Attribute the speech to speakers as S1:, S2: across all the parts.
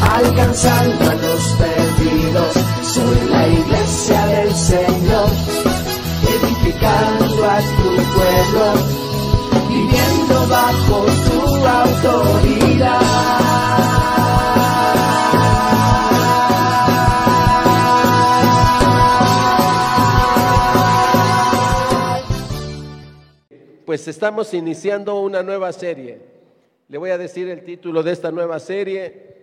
S1: alcanzando a los perdidos. Soy la iglesia del Señor, edificando a tu pueblo, viviendo bajo tu autoridad.
S2: Pues estamos iniciando una nueva serie. Le voy a decir el título de esta nueva serie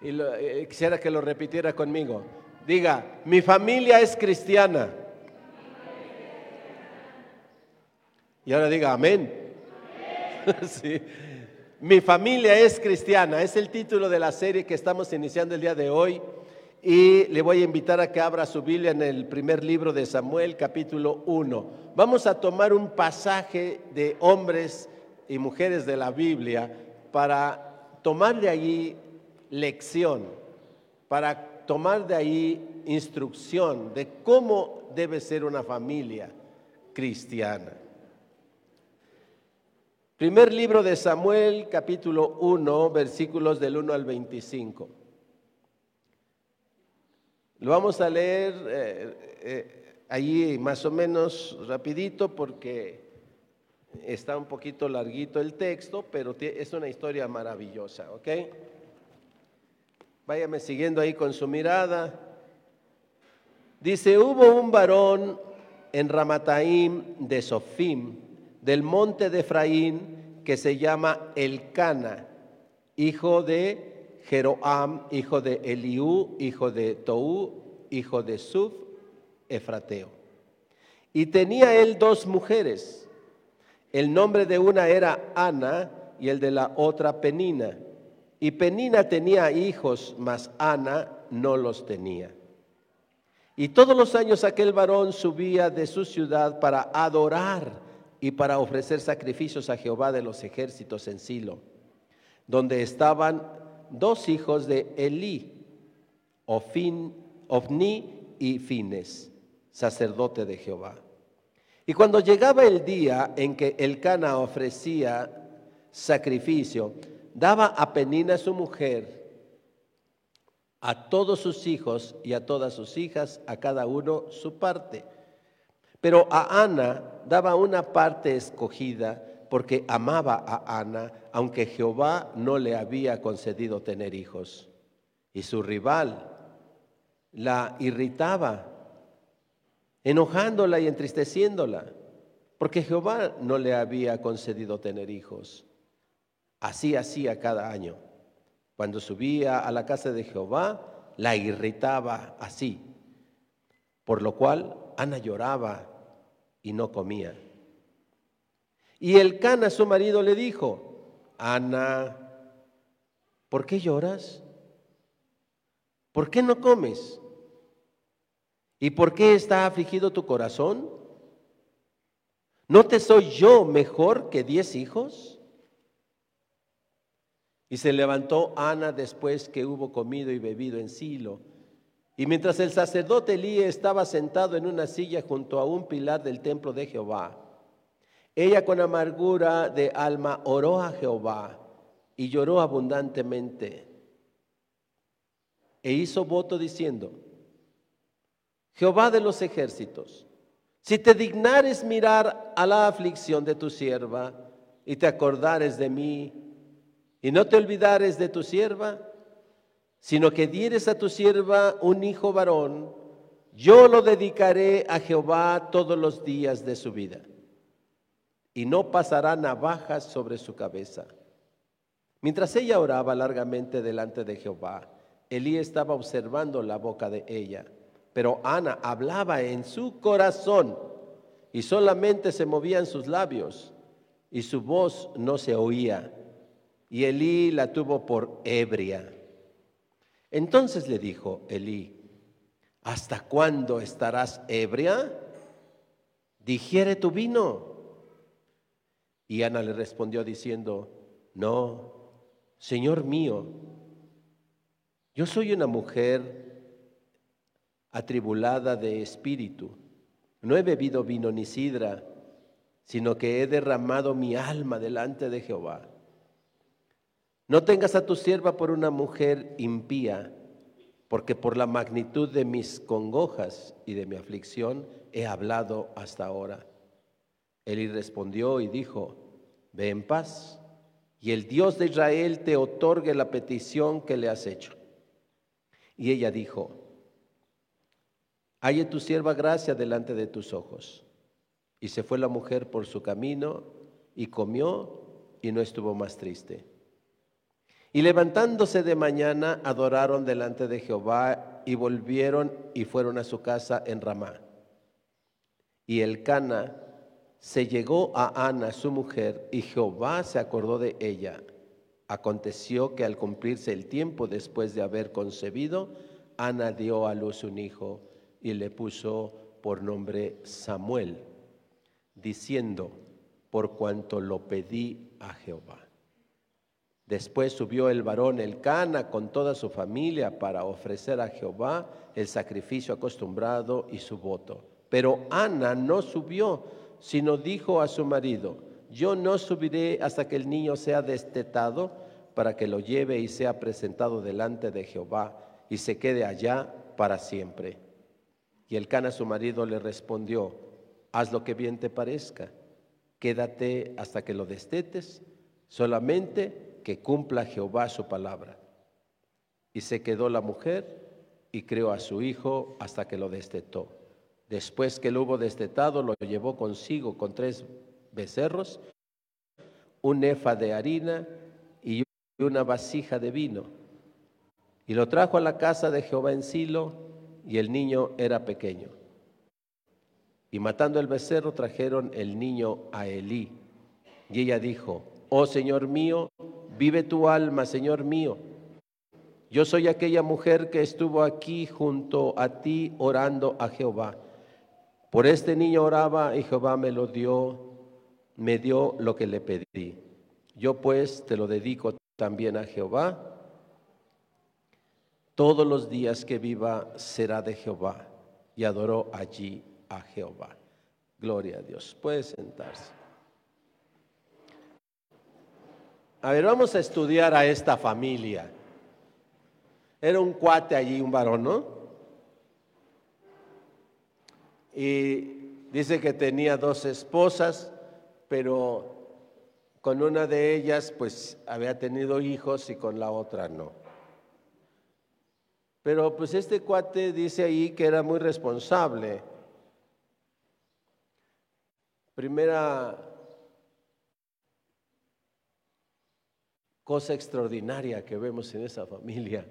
S2: y eh, quisiera que lo repitiera conmigo. Diga, mi familia es cristiana. Y ahora diga, amén. Sí. Mi familia es cristiana. Es el título de la serie que estamos iniciando el día de hoy. Y le voy a invitar a que abra su Biblia en el primer libro de Samuel, capítulo 1. Vamos a tomar un pasaje de hombres y mujeres de la Biblia para tomar de allí lección, para tomar de ahí instrucción de cómo debe ser una familia cristiana. Primer libro de Samuel, capítulo 1, versículos del 1 al 25. Lo vamos a leer eh, eh, allí más o menos rapidito porque está un poquito larguito el texto, pero es una historia maravillosa, ¿ok? Váyame siguiendo ahí con su mirada. Dice, hubo un varón en Ramataim de Sofim, del monte de Efraín, que se llama Elcana, hijo de Jeroam, hijo de Eliú, hijo de Tou, hijo de Suf, Efrateo. Y tenía él dos mujeres. El nombre de una era Ana y el de la otra Penina. Y Penina tenía hijos, mas Ana no los tenía. Y todos los años aquel varón subía de su ciudad para adorar y para ofrecer sacrificios a Jehová de los ejércitos en Silo, donde estaban dos hijos de Elí, Ofin, Ofni y Fines, sacerdote de Jehová. Y cuando llegaba el día en que Elcana ofrecía sacrificio, daba a Penina su mujer, a todos sus hijos y a todas sus hijas, a cada uno su parte. Pero a Ana daba una parte escogida porque amaba a Ana, aunque Jehová no le había concedido tener hijos. Y su rival la irritaba, enojándola y entristeciéndola, porque Jehová no le había concedido tener hijos. Así hacía cada año. Cuando subía a la casa de Jehová, la irritaba así, por lo cual Ana lloraba y no comía. Y el Cana, su marido, le dijo, Ana, ¿por qué lloras? ¿Por qué no comes? ¿Y por qué está afligido tu corazón? ¿No te soy yo mejor que diez hijos? Y se levantó Ana después que hubo comido y bebido en Silo. Y mientras el sacerdote Elí estaba sentado en una silla junto a un pilar del templo de Jehová, ella con amargura de alma oró a Jehová y lloró abundantemente. E hizo voto diciendo, Jehová de los ejércitos, si te dignares mirar a la aflicción de tu sierva y te acordares de mí, y no te olvidares de tu sierva, sino que dieres a tu sierva un hijo varón, yo lo dedicaré a Jehová todos los días de su vida, y no pasará navajas sobre su cabeza. Mientras ella oraba largamente delante de Jehová, Elí estaba observando la boca de ella, pero Ana hablaba en su corazón y solamente se movían sus labios y su voz no se oía. y Elí la tuvo por ebria. Entonces le dijo Elí, ¿hasta cuándo estarás ebria? Digiere tu vino. Y Ana le respondió diciendo, no, Señor mío, yo soy una mujer atribulada de espíritu. No he bebido vino ni sidra, sino que he derramado mi alma delante de Jehová. No tengas a tu sierva por una mujer impía, porque por la magnitud de mis congojas y de mi aflicción he hablado hasta ahora. Él respondió y dijo, ve en paz, y el Dios de Israel te otorgue la petición que le has hecho. Y ella dijo, halle tu sierva gracia delante de tus ojos. Y se fue la mujer por su camino y comió y no estuvo más triste. Y levantándose de mañana, adoraron delante de Jehová y volvieron y fueron a su casa en Ramá. Y el Cana se llegó a Ana, su mujer, y Jehová se acordó de ella. Aconteció que al cumplirse el tiempo después de haber concebido, Ana dio a luz un hijo y le puso por nombre Samuel, diciendo, por cuanto lo pedí a Jehová. Después subió el varón Elcana con toda su familia para ofrecer a Jehová el sacrificio acostumbrado y su voto. Pero Ana no subió, sino dijo a su marido, yo no subiré hasta que el niño sea destetado para que lo lleve y sea presentado delante de Jehová y se quede allá para siempre. Y el Cana su marido le respondió, haz lo que bien te parezca, quédate hasta que lo destetes, solamente que cumpla Jehová su palabra. Y se quedó la mujer y crió a su hijo hasta que lo destetó. Después que lo hubo destetado, lo llevó consigo con tres becerros, un efa de harina y una vasija de vino. Y lo trajo a la casa de Jehová en Silo, y el niño era pequeño. Y matando el becerro, trajeron el niño a Elí. Y ella dijo, oh Señor mío, vive tu alma, Señor mío. Yo soy aquella mujer que estuvo aquí junto a ti orando a Jehová. Por este niño oraba y Jehová me lo dio, me dio lo que le pedí. Yo pues te lo dedico también a Jehová. Todos los días que viva será de Jehová. Y adoró allí a Jehová. Gloria a Dios. Puede sentarse. A ver, vamos a estudiar a esta familia. Era un cuate allí, un varón, ¿no? Y dice que tenía dos esposas, pero con una de ellas pues había tenido hijos y con la otra no. Pero pues este cuate dice ahí que era muy responsable. Primera cosa extraordinaria que vemos en esa familia.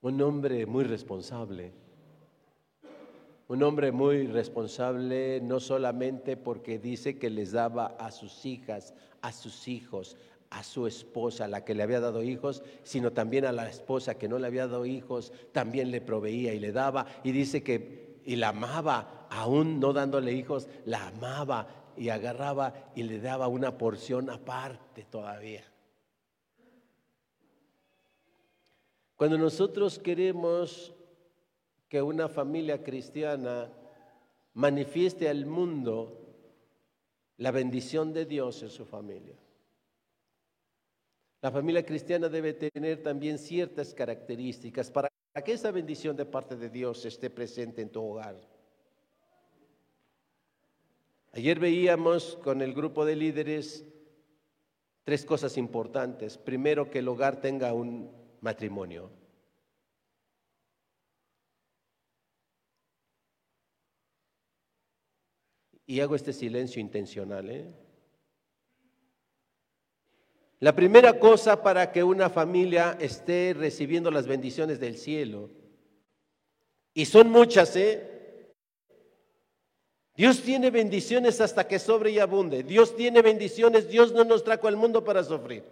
S2: Un hombre muy responsable. Un hombre muy responsable no solamente porque dice que les daba a sus hijas, a sus hijos, a su esposa, la que le había dado hijos, sino también a la esposa que no le había dado hijos, también le proveía y le daba. Y dice que, y la amaba, aún no dándole hijos, la amaba y agarraba y le daba una porción aparte todavía. Cuando nosotros queremos que una familia cristiana manifieste al mundo la bendición de Dios en su familia. La familia cristiana debe tener también ciertas características para que esa bendición de parte de Dios esté presente en tu hogar. Ayer veíamos con el grupo de líderes tres cosas importantes. Primero, que el hogar tenga un matrimonio. Y hago este silencio intencional. ¿eh? La primera cosa para que una familia esté recibiendo las bendiciones del cielo, y son muchas, ¿eh? Dios tiene bendiciones hasta que sobre y abunde. Dios tiene bendiciones. Dios no nos trajo al mundo para sufrir.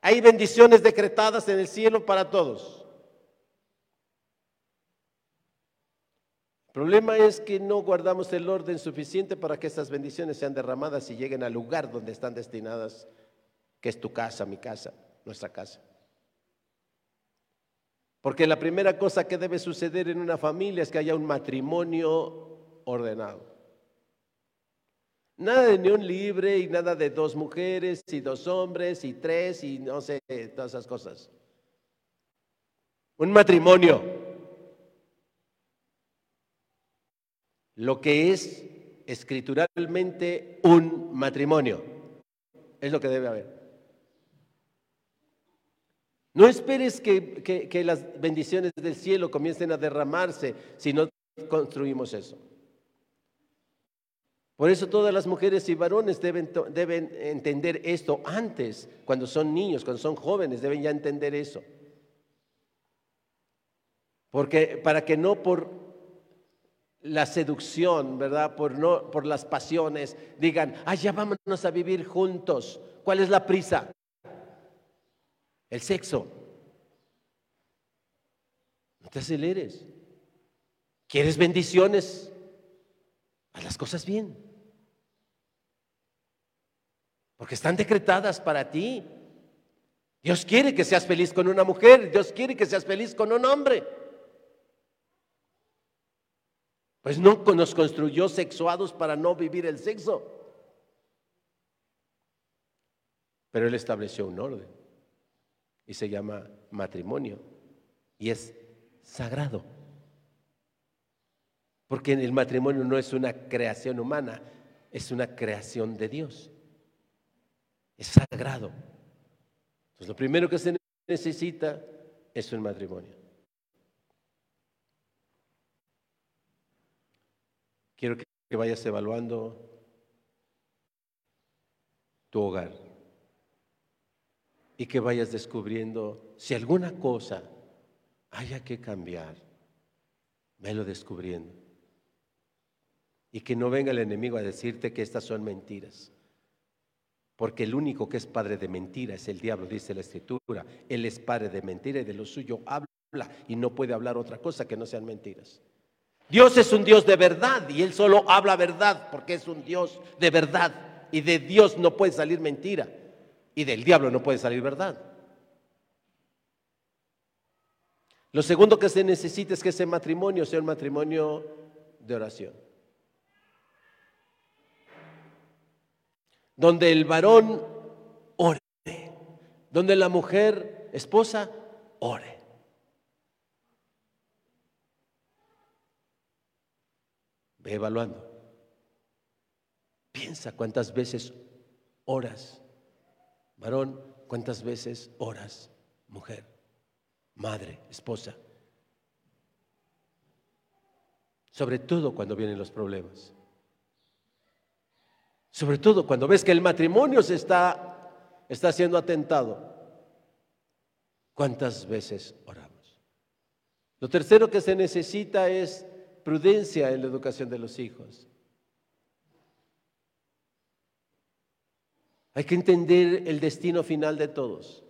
S2: Hay bendiciones decretadas en el cielo para todos. El problema es que no guardamos el orden suficiente para que estas bendiciones sean derramadas y lleguen al lugar donde están destinadas, que es tu casa, mi casa, nuestra casa. Porque la primera cosa que debe suceder en una familia es que haya un matrimonio ordenado. Nada de unión libre y nada de dos mujeres y dos hombres y tres y no sé, todas esas cosas. Un matrimonio. Lo que es escrituralmente un matrimonio. Es lo que debe haber. No esperes que, las bendiciones del cielo comiencen a derramarse si no construimos eso. Por eso todas las mujeres y varones deben, deben, entender esto antes, cuando son niños, cuando son jóvenes, deben ya entender eso. Porque para que no por la seducción, ¿verdad? Por, no, por las pasiones, digan, ya vámonos a vivir juntos. ¿Cuál es la prisa? El sexo. No te aceleres. ¿Quieres bendiciones? Haz las cosas bien. Porque están decretadas para ti. Dios quiere que seas feliz con una mujer. Dios quiere que seas feliz con un hombre. Pues no nos construyó sexuados para no vivir el sexo. Pero Él estableció un orden y se llama matrimonio y es sagrado. Porque el matrimonio no es una creación humana, es una creación de Dios. Es sagrado. Entonces lo primero que se necesita es un matrimonio. Quiero que vayas evaluando tu hogar y que vayas descubriendo si alguna cosa haya que cambiar, velo descubriendo. Y que no venga el enemigo a decirte que estas son mentiras. Porque el único que es padre de mentira es el diablo, dice la escritura. Él es padre de mentira y de lo suyo habla y no puede hablar otra cosa que no sean mentiras. Dios es un Dios de verdad y Él solo habla verdad porque es un Dios de verdad y de Dios no puede salir mentira. Y del diablo no puede salir verdad. Lo segundo que se necesita es que ese matrimonio sea un matrimonio de oración. Donde el varón ore. Donde la mujer, esposa, ore. Ve evaluando. Piensa cuántas veces oras Varón, ¿cuántas veces oras? Mujer, madre, esposa. Sobre todo cuando vienen los problemas. Sobre todo cuando ves que el matrimonio se está, está siendo atentado. ¿Cuántas veces oramos? Lo tercero que se necesita es prudencia en la educación de los hijos. Hay que entender el destino final de todos.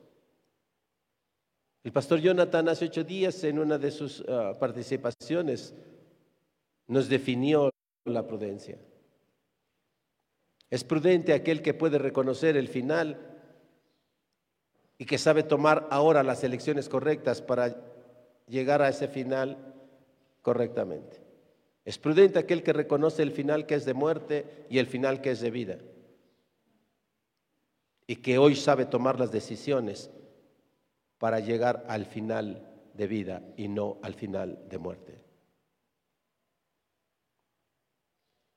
S2: El pastor Jonathan hace ocho días en una de sus ah, participaciones nos definió la prudencia. Es prudente aquel que puede reconocer el final y que sabe tomar ahora las elecciones correctas para llegar a ese final correctamente. Es prudente aquel que reconoce el final que es de muerte y el final que es de vida y que hoy sabe tomar las decisiones para llegar al final de vida y no al final de muerte.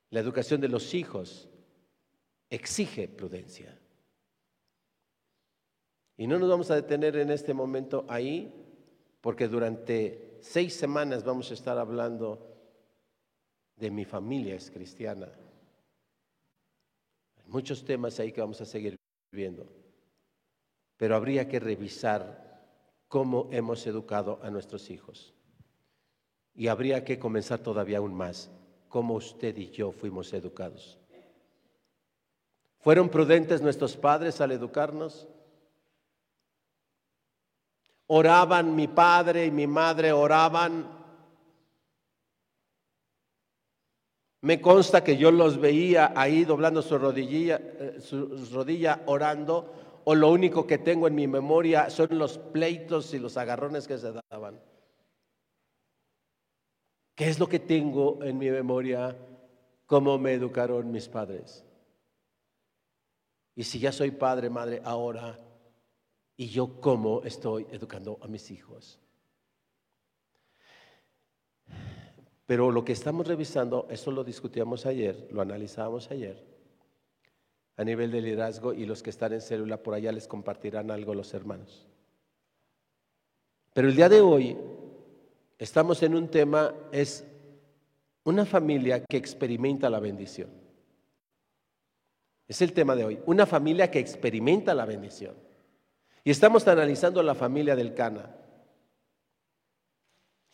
S2: La educación de los hijos exige prudencia. Y no nos vamos a detener en este momento ahí, porque durante seis semanas vamos a estar hablando de mi familia es cristiana. Hay muchos temas ahí que vamos a seguir viendo. Pero habría que revisar cómo hemos educado a nuestros hijos. Y habría que comenzar todavía aún más como usted y yo fuimos educados. ¿Fueron prudentes nuestros padres al educarnos? Oraban mi padre y mi madre, oraban. Me consta que yo los veía ahí doblando su rodilla, eh, su rodilla orando, o lo único que tengo en mi memoria son los pleitos y los agarrones que se daban. ¿Qué es lo que tengo en mi memoria? ¿Cómo me educaron mis padres? Y si ya soy padre, madre, ahora, ¿y yo cómo estoy educando a mis hijos? Pero lo que estamos revisando, eso lo discutíamos ayer, lo analizamos ayer, a nivel de liderazgo y los que están en célula por allá les compartirán algo los hermanos. Pero el día de hoy estamos en un tema, es una familia que experimenta la bendición. Es el tema de hoy. Una familia que experimenta la bendición. Y estamos analizando la familia del Cana.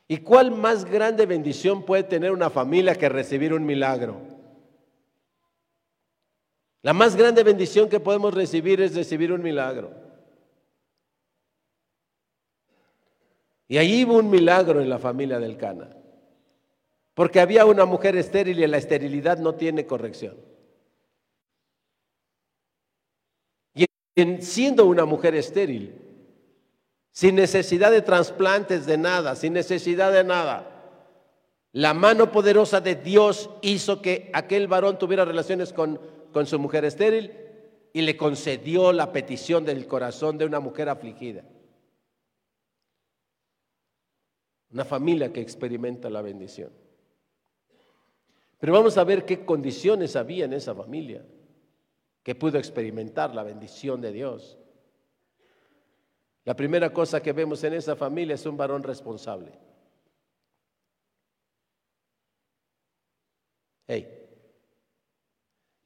S2: ¿Y cuál más grande bendición puede tener una familia que recibir un milagro? La más grande bendición que podemos recibir es recibir un milagro. Y ahí hubo un milagro en la familia del Cana. Porque había una mujer estéril y la esterilidad no tiene corrección. Siendo una mujer estéril, sin necesidad de trasplantes, de nada, sin necesidad de nada. La mano poderosa de Dios hizo que aquel varón tuviera relaciones con, con su mujer estéril y le concedió la petición del corazón de una mujer afligida. Una familia que experimenta la bendición. Pero vamos a ver qué condiciones había en esa familia que pudo experimentar la bendición de Dios. La primera cosa que vemos en esa familia es un varón responsable. Hey.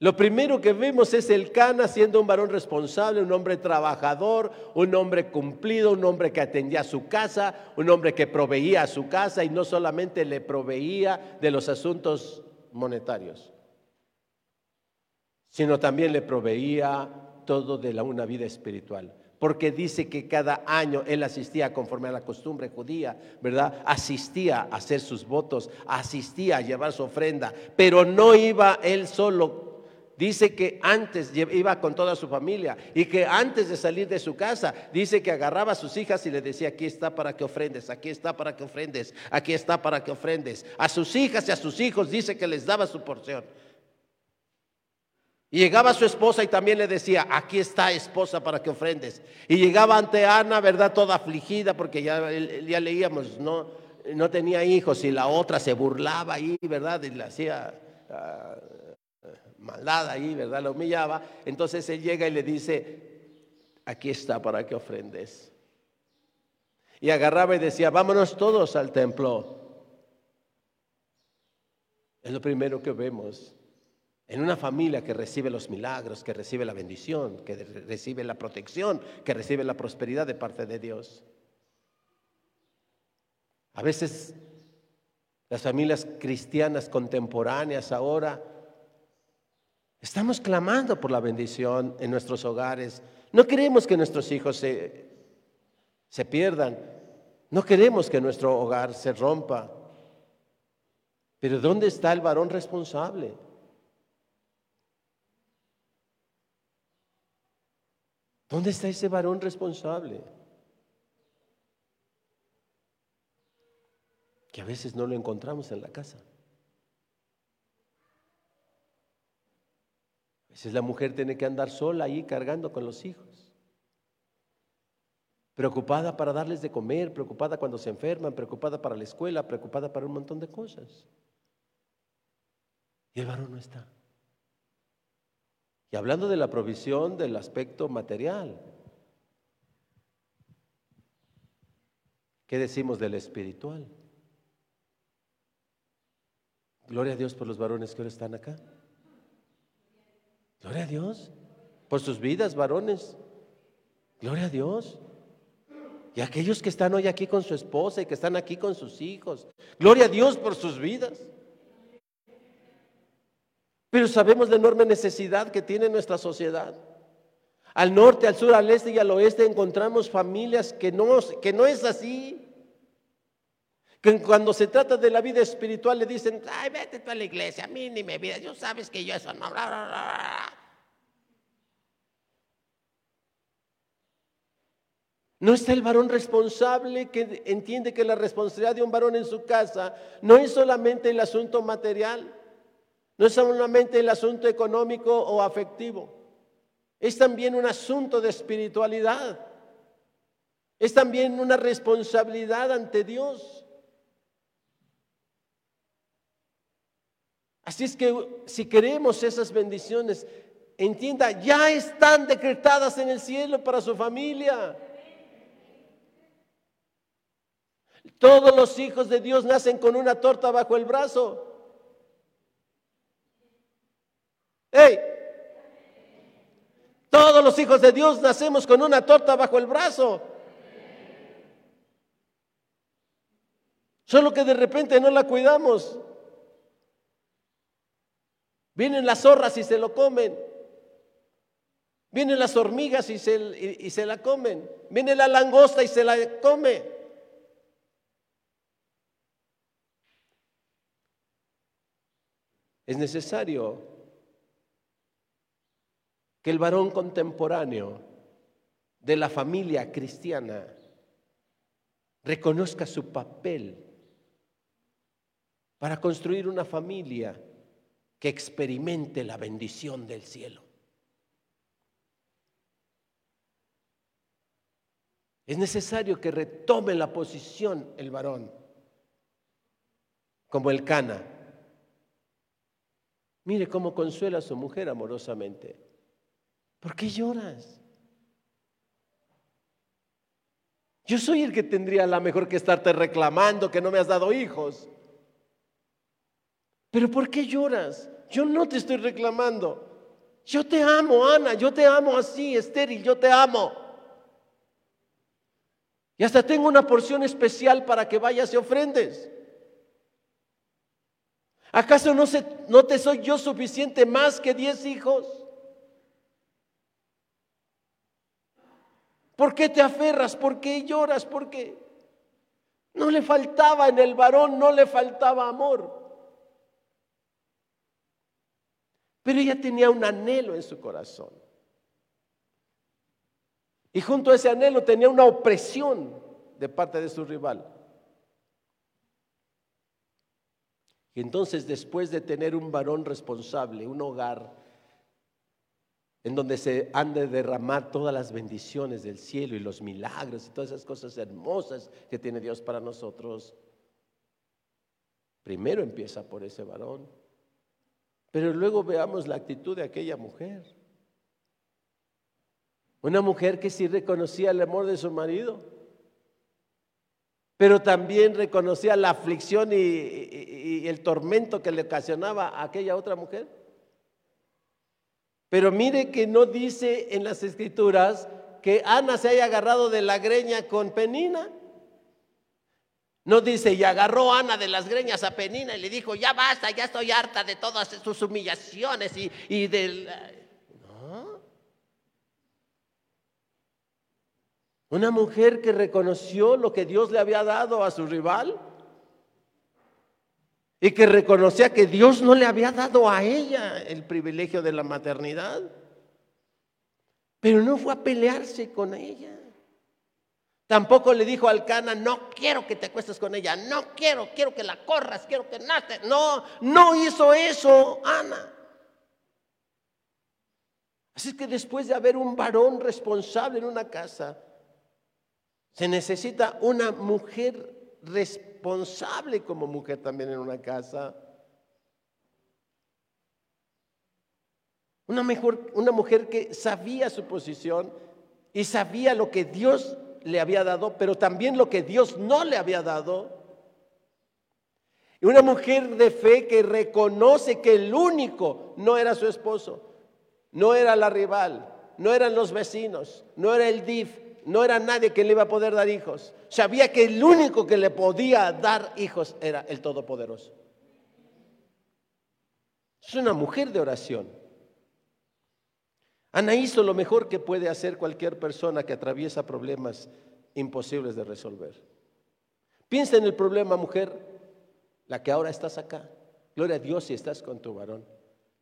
S2: Lo primero que vemos es el Cana siendo un varón responsable, un hombre trabajador, un hombre cumplido, un hombre que atendía a su casa, un hombre que proveía a su casa y no solamente le proveía de los asuntos monetarios sino también le proveía todo de la, una vida espiritual. Porque dice que cada año él asistía conforme a la costumbre judía, ¿verdad? Asistía a hacer sus votos, asistía a llevar su ofrenda, pero no iba él solo. Dice que antes iba con toda su familia y que antes de salir de su casa, dice que agarraba a sus hijas y le decía, aquí está para que ofrendes, aquí está para que ofrendes, aquí está para que ofrendes. A sus hijas y a sus hijos dice que les daba su porción. Y llegaba su esposa y también le decía, aquí está esposa para que ofrendes. Y llegaba ante Ana, ¿verdad? Toda afligida porque ya, leíamos, no, no tenía hijos y la otra se burlaba ahí, ¿verdad? Y le hacía uh, maldad ahí, ¿verdad? La humillaba. Entonces él llega y le dice, aquí está para que ofrendes. Y agarraba y decía, vámonos todos al templo. Es lo primero que vemos en una familia que recibe los milagros, que recibe la bendición, que recibe la protección, que recibe la prosperidad de parte de Dios. A veces las familias cristianas contemporáneas ahora estamos clamando por la bendición en nuestros hogares. No queremos que nuestros hijos se, se pierdan. No queremos que nuestro hogar se rompa. Pero ¿dónde está el varón responsable? ¿Dónde está ese varón responsable? Que a veces no lo encontramos en la casa. A veces la mujer tiene que andar sola ahí cargando con los hijos. Preocupada para darles de comer, preocupada cuando se enferman, preocupada para la escuela, preocupada para un montón de cosas. Y el varón no está. Y hablando de la provisión del aspecto material, ¿qué decimos del espiritual? Gloria a Dios por los varones que ahora están acá. Gloria a Dios por sus vidas, varones. Gloria a Dios. Y aquellos que están hoy aquí con su esposa y que están aquí con sus hijos. Gloria a Dios por sus vidas. Pero sabemos la enorme necesidad que tiene nuestra sociedad. Al norte, al sur, al este y al oeste encontramos familias que no, es así. Que cuando se trata de la vida espiritual le dicen, ay, vete tú a la iglesia, a mí ni me vida, yo sabes que yo eso no. No está el varón responsable que entiende que la responsabilidad de un varón en su casa no es solamente el asunto material, no es solamente el asunto económico o afectivo. Es también un asunto de espiritualidad. Es también una responsabilidad ante Dios. Así es que si queremos esas bendiciones, entienda, ya están decretadas en el cielo para su familia. Todos los hijos de Dios nacen con una torta bajo el brazo. ¡Ey! Todos los hijos de Dios nacemos con una torta bajo el brazo. Solo que de repente no la cuidamos. Vienen las zorras y se lo comen. Vienen las hormigas y se, y se la comen. Viene la langosta y se la come. Es necesario que el varón contemporáneo de la familia cristiana reconozca su papel para construir una familia que experimente la bendición del cielo. Es necesario que retome la posición el varón, como el cana. Mire cómo consuela a su mujer amorosamente. ¿Por qué lloras? Yo soy el que tendría la mejor que estarte reclamando que no me has dado hijos. Pero ¿por qué lloras? Yo no te estoy reclamando. Yo te amo, Ana, yo te amo así, estéril, yo te amo. Y hasta tengo una porción especial para que vayas y ofrendes. ¿Acaso no, no te soy yo suficiente más que diez hijos? ¿Por qué te aferras? ¿Por qué lloras? ¿Por qué? No le faltaba en el varón, no le faltaba amor. Pero ella tenía un anhelo en su corazón. Y junto a ese anhelo tenía una opresión de parte de su rival. Y entonces después de tener un varón responsable, un hogar, en donde se han de derramar todas las bendiciones del cielo y los milagros y todas esas cosas hermosas que tiene Dios para nosotros. Primero empieza por ese varón, pero luego veamos la actitud de aquella mujer. Una mujer que sí reconocía el amor de su marido, pero también reconocía la aflicción y, y el tormento que le ocasionaba a aquella otra mujer. Pero mire que no dice en las escrituras que Ana se haya agarrado de la greña con Penina. No dice, y agarró Ana de las greñas a Penina y le dijo, ya basta, ya estoy harta de todas sus humillaciones y, y del... No. Una mujer que reconoció lo que Dios le había dado a su rival y que reconocía que Dios no le había dado a ella el privilegio de la maternidad. Pero no fue a pelearse con ella. Tampoco le dijo al Cana, no quiero que te acuestes con ella, no quiero, quiero que la corras, quiero que nace. No, no hizo eso Ana. Así que después de haber un varón responsable en una casa, se necesita una mujer responsable como mujer también en una casa. Una, mejor, una mujer que sabía su posición y sabía lo que Dios le había dado, pero también lo que Dios no le había dado. Y una mujer de fe que reconoce que el único no era su esposo, no era la rival, no eran los vecinos, no era el DIF, no era nadie que le iba a poder dar hijos. Sabía que el único que le podía dar hijos era el Todopoderoso. Es una mujer de oración. Ana hizo lo mejor que puede hacer cualquier persona que atraviesa problemas imposibles de resolver. Piensa en el problema, mujer, la que ahora estás acá. Gloria a Dios si estás con tu varón.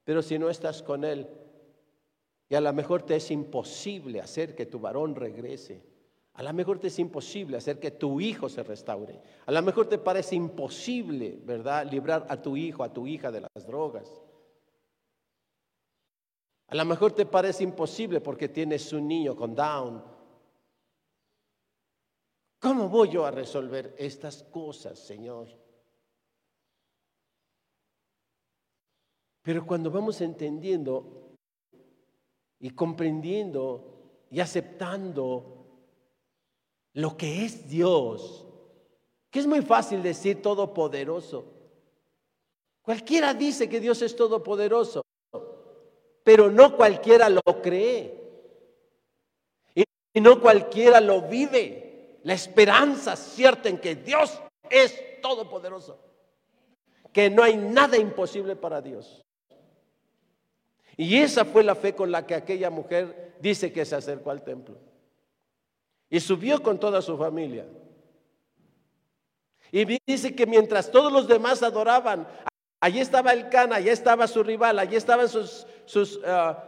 S2: Pero si no estás con él, y a lo mejor te es imposible hacer que tu varón regrese. A lo mejor te es imposible hacer que tu hijo se restaure. A lo mejor te parece imposible, ¿verdad?, librar a tu hijo, a tu hija de las drogas. A lo mejor te parece imposible porque tienes un niño con Down. ¿Cómo voy yo a resolver estas cosas, Señor? Pero cuando vamos entendiendo y comprendiendo y aceptando lo que es Dios, que es muy fácil decir todopoderoso. Cualquiera dice que Dios es todopoderoso, pero no cualquiera lo cree. Y no cualquiera lo vive. La esperanza cierta en que Dios es todopoderoso. Que no hay nada imposible para Dios. Y esa fue la fe con la que aquella mujer dice que se acercó al templo. Y subió con toda su familia. Y dice que mientras todos los demás adoraban, allí estaba el Cana, allí estaba su rival, allí estaban ah,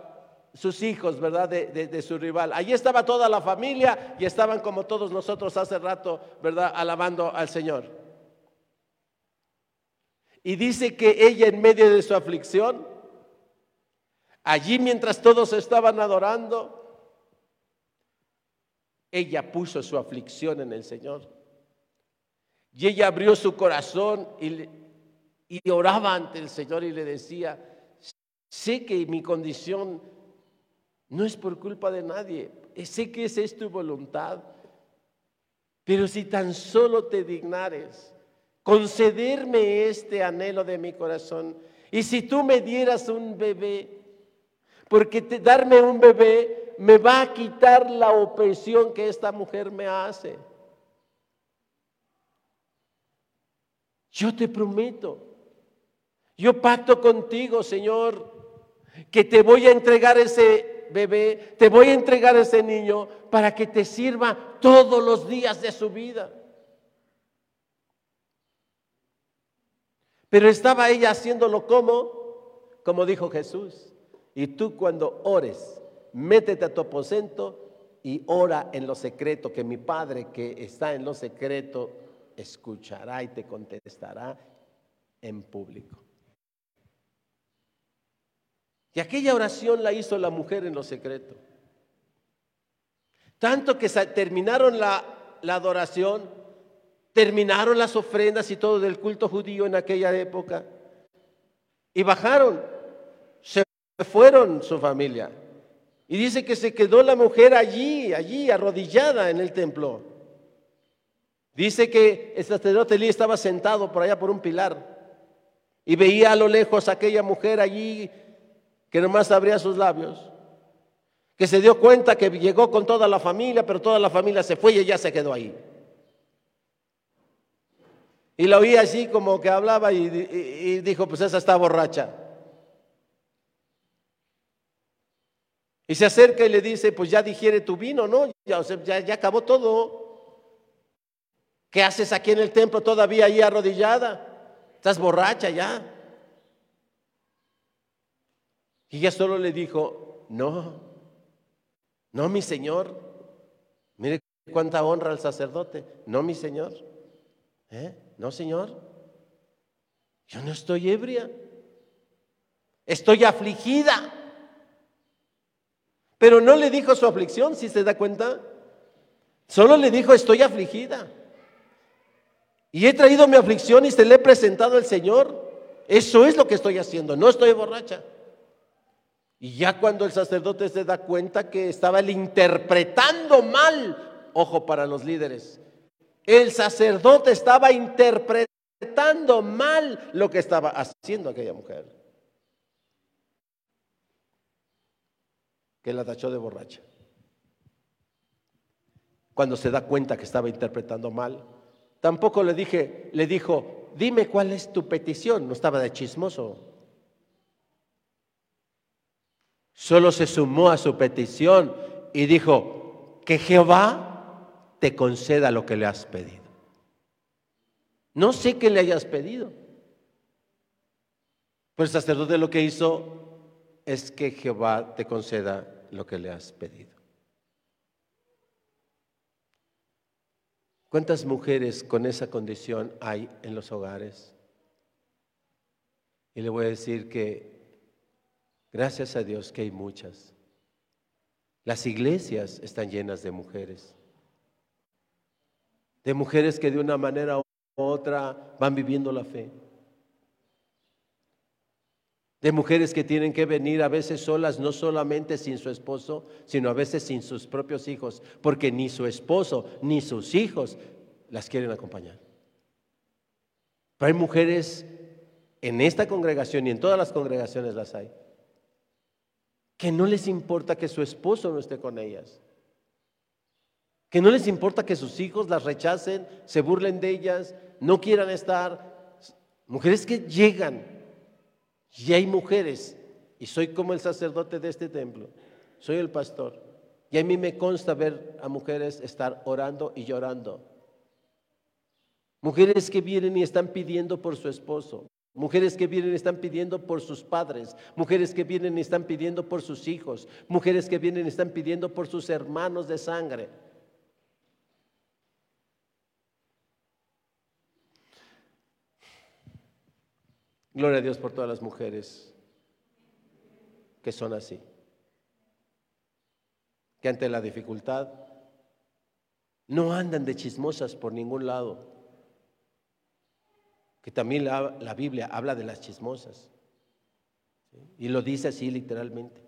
S2: sus hijos, ¿verdad? De, su rival. Allí estaba toda la familia y estaban como todos nosotros hace rato, ¿verdad? Alabando al Señor. Y dice que ella en medio de su aflicción, allí mientras todos estaban adorando, ella puso su aflicción en el Señor. Y ella abrió su corazón y, oraba ante el Señor y le decía, sé que mi condición no es por culpa de nadie, sé que esa es tu voluntad, pero si tan solo te dignares, concederme este anhelo de mi corazón, y si tú me dieras un bebé, porque darme un bebé me va a quitar la opresión que esta mujer me hace. Yo te prometo, yo pacto contigo, Señor, que te voy a entregar ese bebé, te voy a entregar ese niño para que te sirva todos los días de su vida. Pero estaba ella haciéndolo como, como dijo Jesús. Y tú cuando ores, métete a tu aposento y ora en lo secreto, que mi Padre que está en lo secreto escuchará y te contestará en público. Y aquella oración la hizo la mujer en lo secreto. Tanto que terminaron la, adoración, terminaron las ofrendas y todo del culto judío en aquella época. Y bajaron, fueron su familia. Y dice que se quedó la mujer allí, allí, arrodillada en el templo. Dice que el sacerdote Elí estaba sentado por allá por un pilar y veía a lo lejos a aquella mujer allí que nomás abría sus labios, que se dio cuenta que llegó con toda la familia, pero toda la familia se fue y ella se quedó ahí. Y la oía así como que hablaba y, y dijo, pues esa está borracha. Y se acerca y le dice, pues ya digiere tu vino, ¿no? Ya, ya, acabó todo. ¿Qué haces aquí en el templo todavía ahí arrodillada? Estás borracha ya. Y ella solo le dijo, no, no mi señor. Mire cuánta honra al sacerdote. No mi señor. ¿Eh? No señor. Yo no estoy ebria. Estoy afligida. Pero no le dijo su aflicción, si se da cuenta. Solo le dijo, estoy afligida. Y he traído mi aflicción y se le he presentado al Señor. Eso es lo que estoy haciendo, no estoy borracha. Y ya cuando el sacerdote se da cuenta que estaba interpretando mal, ojo para los líderes, el sacerdote estaba interpretando mal lo que estaba haciendo aquella mujer. Que la tachó de borracha. Cuando se da cuenta que estaba interpretando mal, tampoco le dije, le dijo, dime cuál es tu petición, no estaba de chismoso. solo se sumó a su petición y dijo, que Jehová te conceda lo que le has pedido. No sé qué le hayas pedido. Pero el sacerdote lo que hizo es que Jehová te conceda lo que le has pedido. ¿Cuántas mujeres con esa condición hay en los hogares? Y le voy a decir que gracias a Dios que hay muchas. Las iglesias están llenas de mujeres. De mujeres que de una manera u otra van viviendo la fe. De mujeres que tienen que venir a veces solas, no solamente sin su esposo, sino a veces sin sus propios hijos, porque ni su esposo ni sus hijos las quieren acompañar. Pero hay mujeres en esta congregación y en todas las congregaciones las hay, que no les importa que su esposo no esté con ellas, que no les importa que sus hijos las rechacen, se burlen de ellas, no quieran estar. Mujeres que llegan, y hay mujeres, y soy como el sacerdote de este templo, soy el pastor, y a mí me consta ver a mujeres estar orando y llorando Mujeres que vienen y están pidiendo por su esposo. Mujeres que vienen y están pidiendo por sus padres. Mujeres que vienen y están pidiendo por sus hijos. Mujeres que vienen y están pidiendo por sus hermanos de sangre. Gloria a Dios por todas las mujeres que son así. Que ante la dificultad no andan de chismosas por ningún lado que también la, Biblia habla de las chismosas. Y lo dice así literalmente.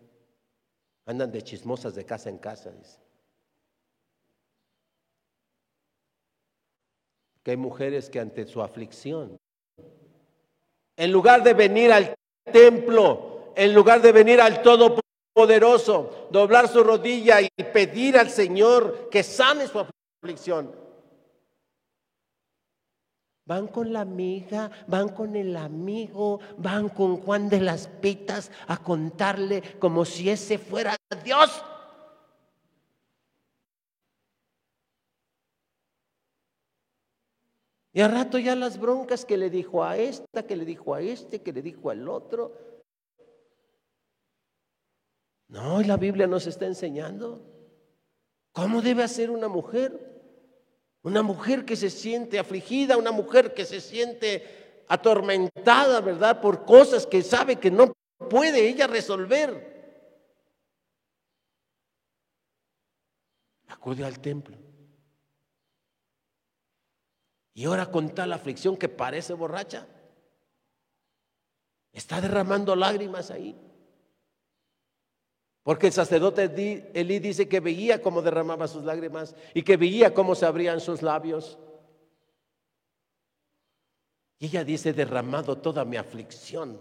S2: Andan de chismosas de casa en casa, dice. Que hay mujeres que ante su aflicción, en lugar de venir al templo, en lugar de venir al Todopoderoso, doblar su rodilla y pedir al Señor que sane su aflicción, Van con la amiga, van con el amigo, van con Juan de las Pitas a contarle como si ese fuera Dios. Y a rato ya las broncas que le dijo a esta, que le dijo a este, que le dijo al otro. No, y la Biblia nos está enseñando cómo debe hacer una mujer. Una mujer que se siente afligida, una mujer que se siente atormentada, ¿verdad? Por cosas que sabe que no puede ella resolver. Acude al templo. Y ahora con tal aflicción que parece borracha. Está derramando lágrimas ahí. Porque el sacerdote Elí dice que veía cómo derramaba sus lágrimas y que veía cómo se abrían sus labios. Y ella dice, derramado toda mi aflicción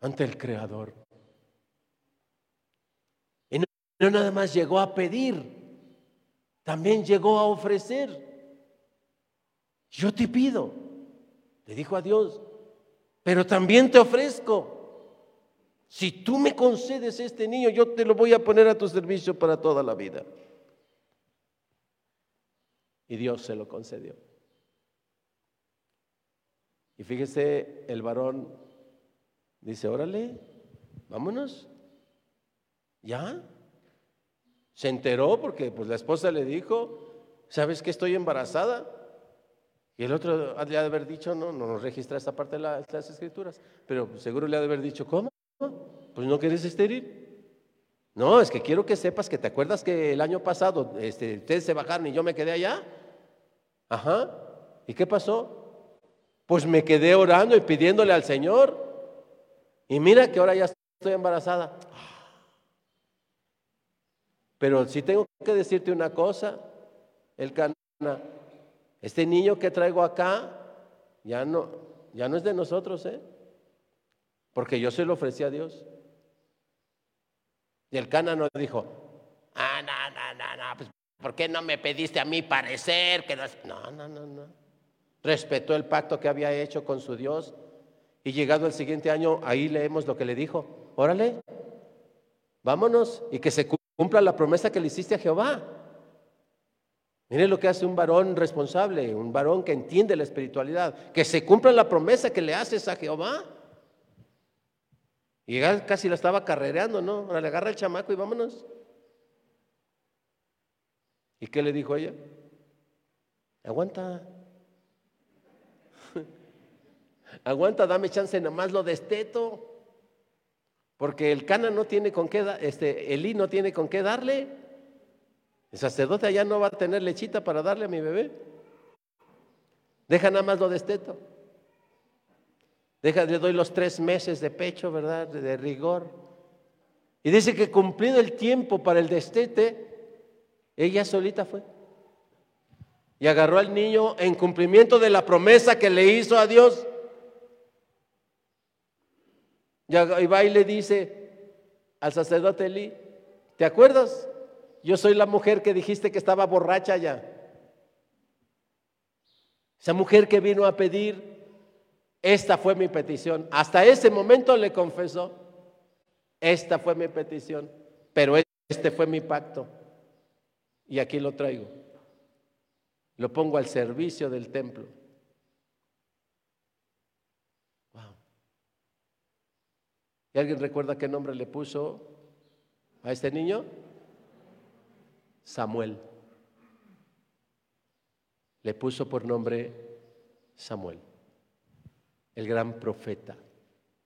S2: ante el Creador. Y no, no nada más llegó a pedir, también llegó a ofrecer. Yo te pido, le dijo a Dios, pero también te ofrezco si tú me concedes este niño, yo te lo voy a poner a tu servicio para toda la vida. Y Dios se lo concedió. Y fíjese, el varón dice, órale, vámonos. ¿Ya? Se enteró porque pues, la esposa le dijo, ¿sabes que estoy embarazada? Y el otro le ha de haber dicho, no, no nos registra esta parte de las escrituras, pero seguro le ha de haber dicho, ¿cómo? Pues no quieres estéril. No, es que quiero que sepas que te acuerdas que el año pasado este, ustedes se bajaron y yo me quedé allá. Ajá. ¿Y qué pasó? Pues me quedé orando y pidiéndole al Señor. Y mira que ahora ya estoy embarazada. Pero si tengo que decirte una cosa, el cana, este niño que traigo acá ya no, ya no es de nosotros, ¿eh? Porque yo se lo ofrecí a Dios. Y el no dijo, ah, no, no, no, no, pues ¿por qué no me pediste a mí parecer? Que no, no, no, no. Respetó el pacto que había hecho con su Dios. Y llegado el siguiente año, ahí leemos lo que le dijo. Órale, Vámonos y que se cumpla la promesa que le hiciste a Jehová. Mire lo que hace un varón responsable, un varón que entiende la espiritualidad, que se cumpla la promesa que le haces a Jehová. Y casi la estaba carrereando, ¿no? Ahora le agarra el chamaco y vámonos. ¿Y qué le dijo ella? Aguanta. Aguanta, dame chance, nomás lo desteto. Porque el cana no tiene con qué, este, Elí no tiene con qué darle. El sacerdote allá no va a tener lechita para darle a mi bebé. Deja nada más lo desteto. Deja, le doy los tres meses de pecho, ¿verdad? De, rigor. Y dice que cumplido el tiempo para el destete, ella solita fue. Y agarró al niño en cumplimiento de la promesa que le hizo a Dios. Y va y le dice al sacerdote Eli, ¿te acuerdas? Yo soy la mujer que dijiste que estaba borracha ya. Esa mujer que vino a pedir, esta fue mi petición. Hasta ese momento le confesó, esta fue mi petición, pero este fue mi pacto. Y aquí lo traigo. Lo pongo al servicio del templo. ¿Y alguien recuerda qué nombre le puso a este niño? Samuel. Le puso por nombre Samuel, el gran profeta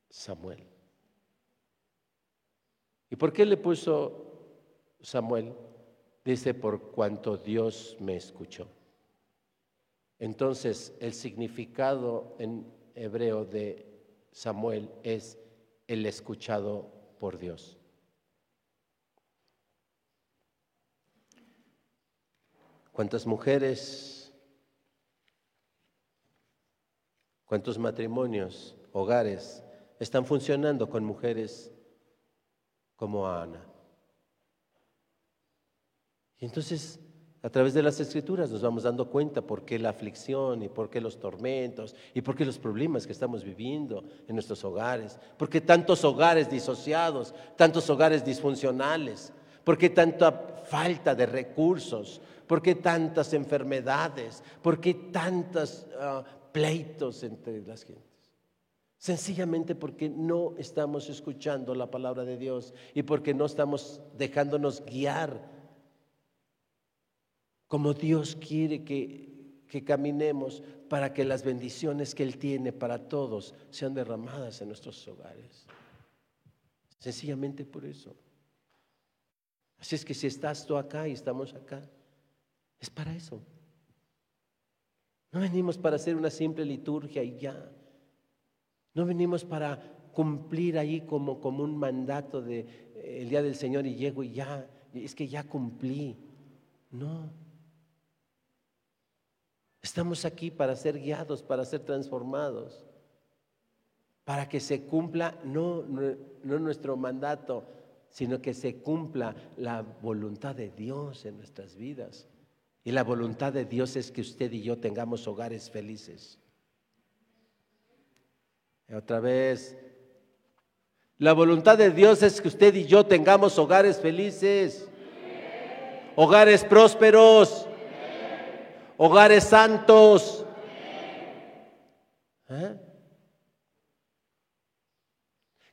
S2: Samuel. ¿Y por qué le puso Samuel? Dice, por cuanto Dios me escuchó. Entonces, el significado en hebreo de Samuel es el escuchado por Dios. ¿Cuántas mujeres, cuántos matrimonios, hogares están funcionando con mujeres como Ana? Y entonces a través de las escrituras nos vamos dando cuenta por qué la aflicción y por qué los tormentos y por qué los problemas que estamos viviendo en nuestros hogares, por qué tantos hogares disociados, tantos hogares disfuncionales, por qué tanta falta de recursos, por qué tantas enfermedades, por qué tantos ah, pleitos entre las gentes. Sencillamente porque no estamos escuchando la palabra de Dios y porque no estamos dejándonos guiar como Dios quiere que, que caminemos para que las bendiciones que Él tiene para todos sean derramadas en nuestros hogares. Sencillamente por eso. Así es que si estás tú acá y estamos acá, es para eso. No venimos para hacer una simple liturgia y ya. No venimos para cumplir ahí como, como un mandato de eh, el día del Señor y llego y ya, es que ya cumplí. No. Estamos aquí para ser guiados, para ser transformados, para que se cumpla no, no, nuestro mandato, sino que se cumpla la voluntad de Dios en nuestras vidas. Y la voluntad de Dios es que usted y yo tengamos hogares felices. otra vez, la voluntad de Dios es que usted y yo tengamos hogares felices, hogares prósperos hogares santos. ¿Eh?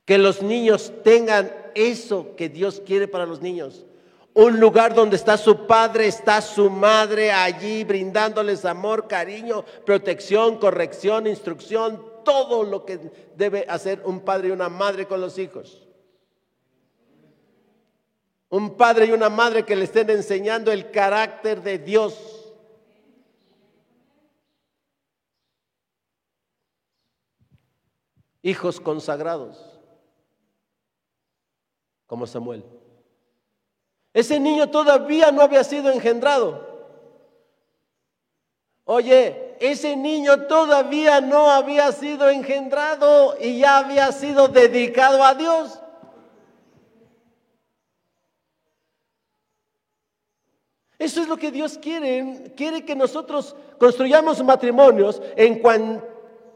S2: Que los niños tengan eso que Dios quiere para los niños. Un lugar donde está su padre, está su madre allí brindándoles amor, cariño, protección, corrección, instrucción, todo lo que debe hacer un padre y una madre con los hijos. Un padre y una madre que le estén enseñando el carácter de Dios hijos consagrados, como Samuel. Ese niño todavía no había sido engendrado. Oye, ese niño todavía no había sido engendrado y ya había sido dedicado a Dios. Eso es lo que Dios quiere. Quiere que nosotros construyamos matrimonios en cuanto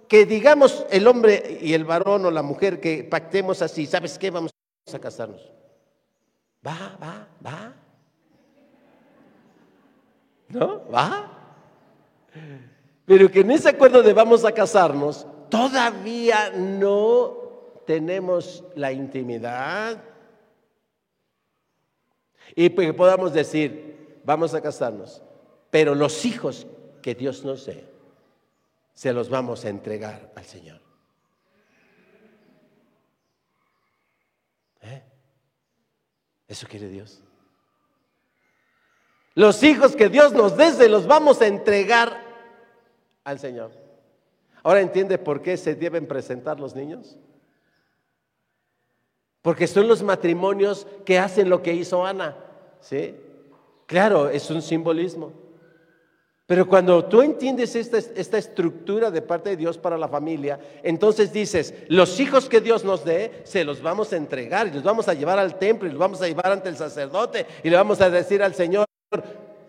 S2: que digamos el hombre y el varón o la mujer que pactemos así, ¿sabes qué? Vamos a casarnos. Va, va, va. ¿No? Va. Pero que en ese acuerdo de vamos a casarnos, todavía no tenemos la intimidad. Y que podamos decir, vamos a casarnos, pero los hijos que Dios nos dé, se los vamos a entregar al Señor. ¿Eh? Eso quiere Dios. Los hijos que Dios nos dé, se los vamos a entregar al Señor. Ahora entiende por qué se deben presentar los niños. Porque son los matrimonios que hacen lo que hizo Ana. ¿Sí? Claro, es un simbolismo. Pero cuando tú entiendes esta, esta, estructura de parte de Dios para la familia, entonces dices, los hijos que Dios nos dé, se los vamos a entregar y los vamos a llevar al templo y los vamos a llevar ante el sacerdote y le vamos a decir al Señor,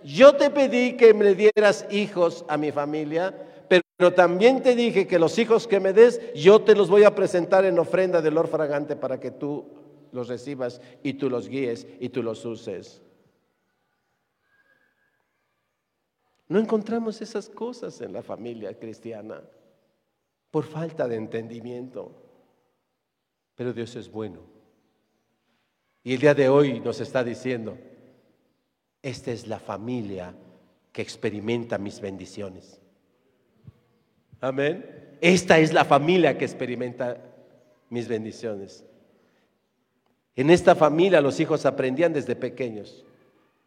S2: yo te pedí que me dieras hijos a mi familia, pero también te dije que los hijos que me des, yo te los voy a presentar en ofrenda del olor fragante para que tú los recibas y tú los guíes y tú los uses. No encontramos esas cosas en la familia cristiana por falta de entendimiento. Pero Dios es bueno. Y el día de hoy nos está diciendo, esta es la familia que experimenta mis bendiciones. Amén. Esta es la familia que experimenta mis bendiciones. En esta familia los hijos aprendían desde pequeños.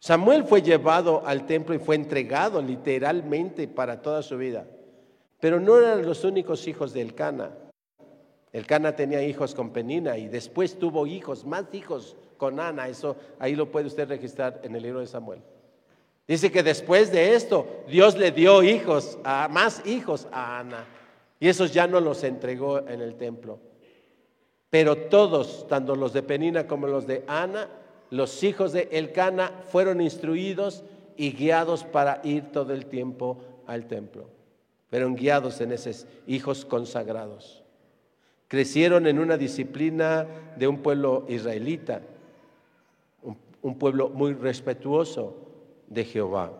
S2: Samuel fue llevado al templo y fue entregado literalmente para toda su vida. Pero no eran los únicos hijos de Elcana. Elcana tenía hijos con Penina y después tuvo hijos, más hijos con Ana. Eso ahí lo puede usted registrar en el libro de Samuel. Dice que después de esto Dios le dio hijos, a, más hijos a Ana. Y esos ya no los entregó en el templo. Pero todos, tanto los de Penina como los de Ana, los hijos de Elcana fueron instruidos y guiados para ir todo el tiempo al templo. Fueron guiados en esos hijos consagrados. Crecieron en una disciplina de un pueblo israelita, un, pueblo muy respetuoso de Jehová.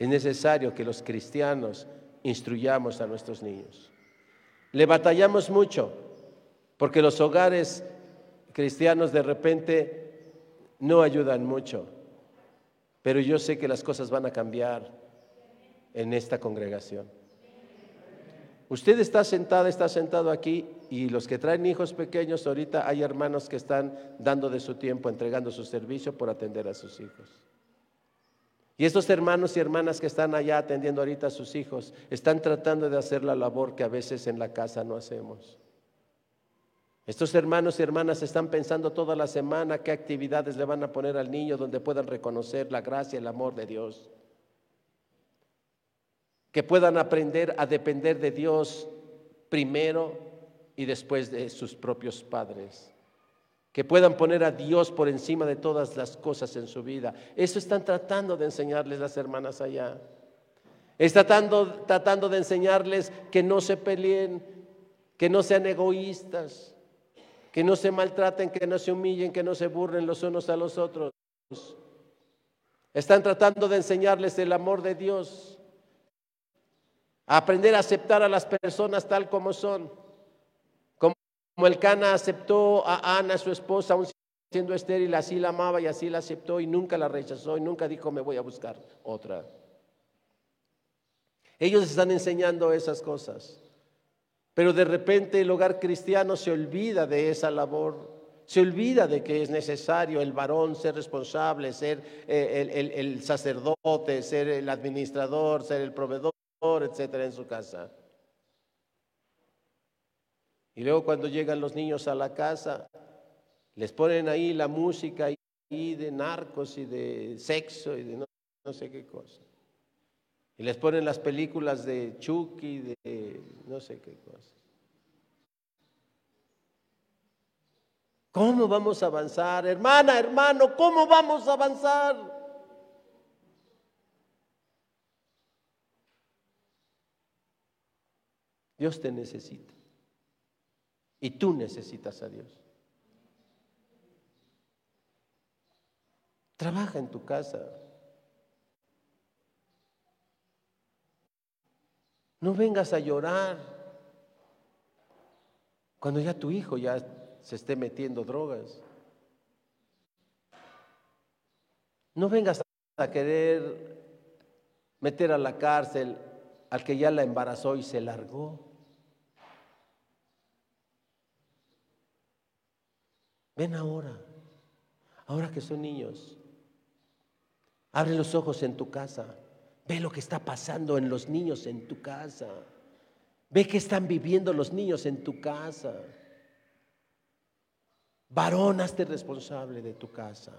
S2: Es necesario que los cristianos instruyamos a nuestros niños. Le batallamos mucho porque los hogares cristianos de repente no ayudan mucho, pero yo sé que las cosas van a cambiar en esta congregación. Usted está sentada, está sentado aquí y los que traen hijos pequeños, ahorita hay hermanos que están dando de su tiempo, entregando su servicio por atender a sus hijos. Y estos hermanos y hermanas que están allá atendiendo ahorita a sus hijos, están tratando de hacer la labor que a veces en la casa no hacemos. Estos hermanos y hermanas están pensando toda la semana qué actividades le van a poner al niño donde puedan reconocer la gracia y el amor de Dios. Que puedan aprender a depender de Dios primero y después de sus propios padres. Que puedan poner a Dios por encima de todas las cosas en su vida. Eso están tratando de enseñarles las hermanas allá. Están tratando, tratando de enseñarles que no se peleen, que no sean egoístas que no se maltraten, que no se humillen, que no se burlen los unos a los otros. Están tratando de enseñarles el amor de Dios, aprender a aceptar a las personas tal como son. Como el Cana aceptó a Ana, su esposa, aún siendo estéril, así la amaba y así la aceptó y nunca la rechazó y nunca dijo me voy a buscar otra. Ellos están enseñando esas cosas. Pero de repente el hogar cristiano se olvida de esa labor, se olvida de que es necesario el varón ser responsable, ser eh, el, sacerdote, ser el administrador, ser el proveedor, etcétera, en su casa. Y luego cuando llegan los niños a la casa, les ponen ahí la música y de narcos y de sexo y de no sé qué cosa. Y les ponen las películas de Chucky, de no sé qué cosa. ¿Cómo vamos a avanzar? Hermana, hermano, ¿cómo vamos a avanzar? Dios te necesita. Y tú necesitas a Dios. Trabaja en tu casa. No vengas a llorar cuando ya tu hijo ya se esté metiendo drogas. No vengas a querer meter a la cárcel al que ya la embarazó y se largó. Ven ahora, ahora que son niños. Abre los ojos en tu casa. Ve lo que está pasando en los niños en tu casa. Ve qué están viviendo los niños en tu casa. Varón, hazte responsable de tu casa.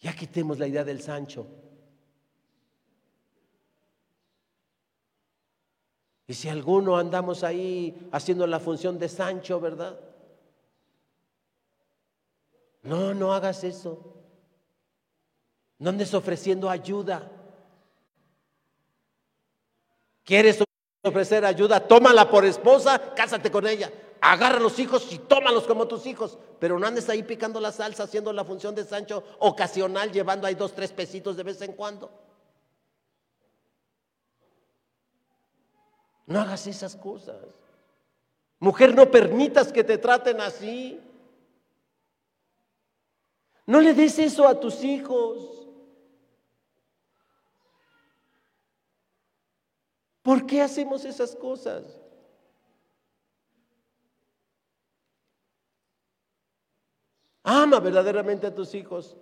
S2: Ya quitemos la idea del Sancho. Y si alguno andamos ahí haciendo la función de Sancho, ¿verdad? No, no hagas eso. No andes ofreciendo ayuda. ¿Quieres ofrecer ayuda? Tómala por esposa, cásate con ella. Agarra a los hijos y tómalos como tus hijos. Pero no andes ahí picando la salsa, haciendo la función de Sancho ocasional, llevando ahí dos, tres pesitos de vez en cuando. No hagas esas cosas. Mujer, no permitas que te traten así. No le des eso a tus hijos. ¿Por qué hacemos esas cosas? Ama verdaderamente a tus hijos.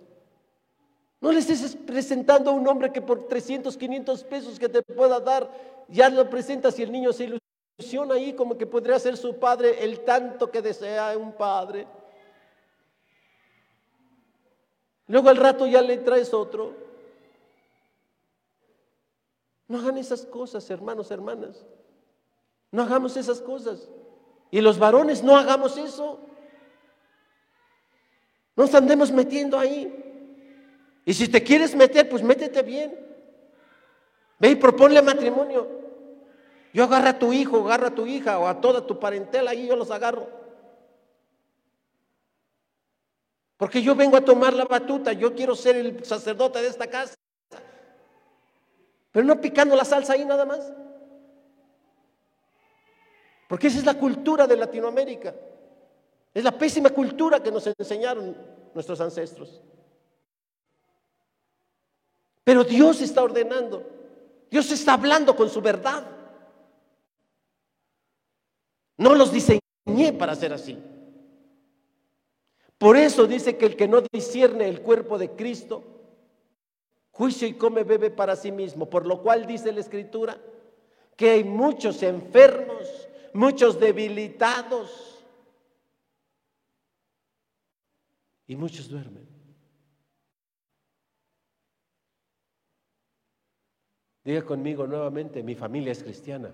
S2: No le estés presentando a un hombre que por 300, 500 pesos que te pueda dar, ya lo presentas y el niño se ilusiona ahí como que podría ser su padre el tanto que desea un padre. Luego al rato ya le traes otro. No hagan esas cosas, hermanos, hermanas. No hagamos esas cosas. Y los varones no hagamos eso. No nos andemos metiendo ahí. Y si te quieres meter, pues métete bien. Ve y proponle matrimonio. Yo agarro a tu hijo, agarro a tu hija o a toda tu parentela y yo los agarro. Porque yo vengo a tomar la batuta, yo quiero ser el sacerdote de esta casa. Pero no picando la salsa ahí nada más. Porque esa es la cultura de Latinoamérica. Es la pésima cultura que nos enseñaron nuestros ancestros. Pero Dios está ordenando. Dios está hablando con su verdad. No los diseñé para ser así. Por eso dice que el que no discierne el cuerpo de Cristo, juicio y come bebe para sí mismo. Por lo cual dice la Escritura que hay muchos enfermos, muchos debilitados y muchos duermen. Diga conmigo nuevamente, mi familia es cristiana.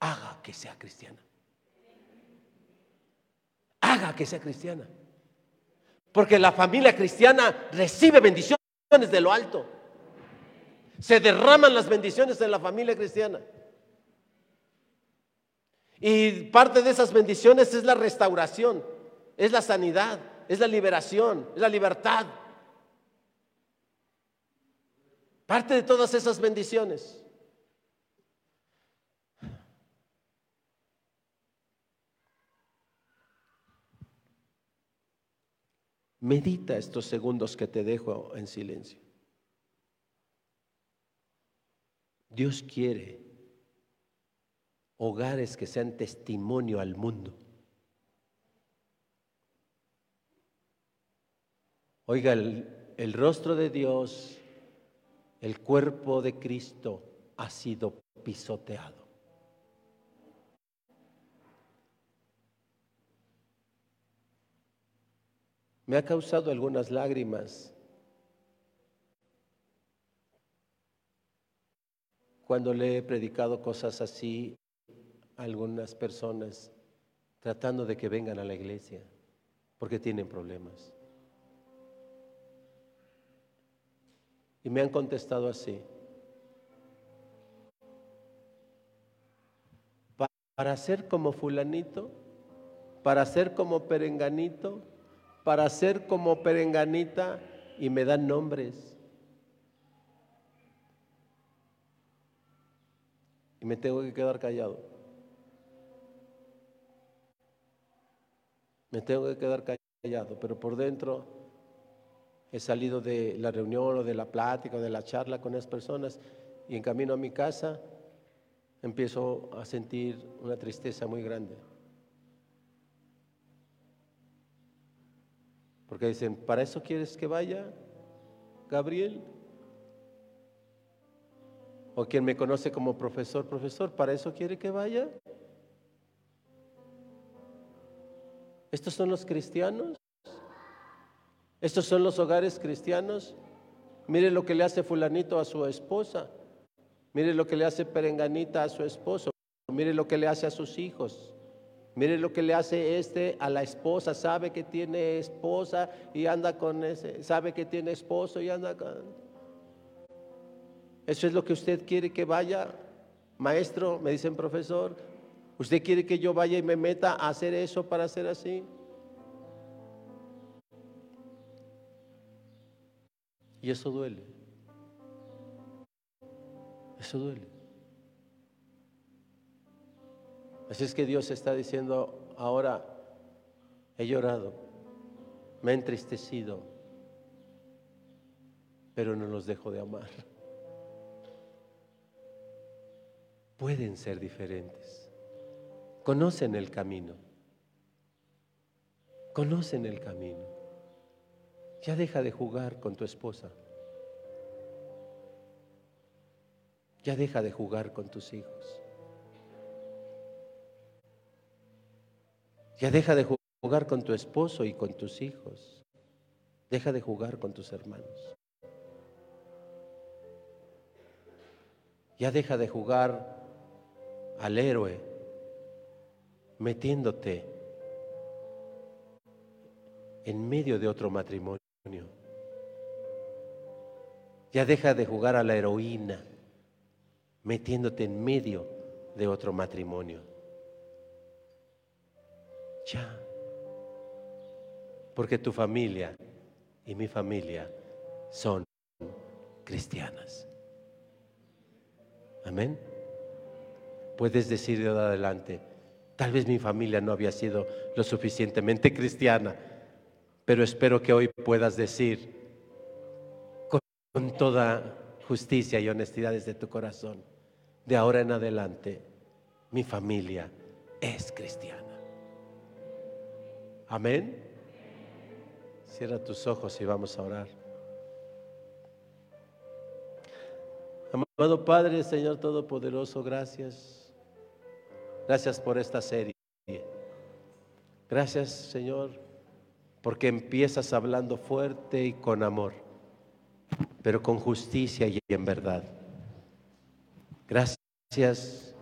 S2: Haga que sea cristiana haga que sea cristiana. Porque la familia cristiana recibe bendiciones de lo alto. Se derraman las bendiciones en la familia cristiana. Y parte de esas bendiciones es la restauración, es la sanidad, es la liberación, es la libertad. Parte de todas esas bendiciones. Medita estos segundos que te dejo en silencio. Dios quiere hogares que sean testimonio al mundo. Oiga, el, rostro de Dios, el cuerpo de Cristo ha sido pisoteado. Me ha causado algunas lágrimas cuando le he predicado cosas así a algunas personas tratando de que vengan a la iglesia porque tienen problemas. Y me han contestado así. para ser como fulanito, para ser como perenganito, para ser como perenganita y me dan nombres. Y me tengo que quedar callado. Me tengo que quedar callado, pero por dentro he salido de la reunión o de la plática o de la charla con esas personas y en camino a mi casa empiezo a sentir una tristeza muy grande. Porque dicen, ¿para eso quieres que vaya, Gabriel? O quien me conoce como profesor, profesor, ¿para eso quiere que vaya? ¿Estos son los cristianos? ¿Estos son los hogares cristianos? Mire lo que le hace fulanito a su esposa. Mire lo que le hace perenganita a su esposo. Mire lo que le hace a sus hijos. Mire lo que le hace este a la esposa. Sabe que tiene esposa y anda con ese. Sabe que tiene esposo y anda con. Eso es lo que usted quiere que vaya. Maestro, me dicen profesor, ¿usted quiere que yo vaya y me meta a hacer eso para hacer así? Y eso duele. Eso duele. Así es que Dios está diciendo, ahora he llorado, me he entristecido, pero no los dejo de amar. Pueden ser diferentes. Conocen el camino. Conocen el camino. Ya deja de jugar con tu esposa. Ya deja de jugar con tus hijos. Ya deja de jugar con tu esposo y con tus hijos. Deja de jugar con tus hermanos. Ya deja de jugar al héroe metiéndote en medio de otro matrimonio. Ya deja de jugar a la heroína metiéndote en medio de otro matrimonio. Ya. Porque tu familia y mi familia son cristianas. Amén. Puedes decir de adelante, tal vez mi familia no había sido lo suficientemente cristiana, pero espero que hoy puedas decir con, toda justicia y honestidad desde tu corazón de ahora en adelante, mi familia es cristiana. Amén. Cierra tus ojos y vamos a orar. Amado Padre, Señor Todopoderoso, gracias. Gracias por esta serie. Gracias, Señor, porque empiezas hablando fuerte y con amor, pero con justicia y en verdad. Gracias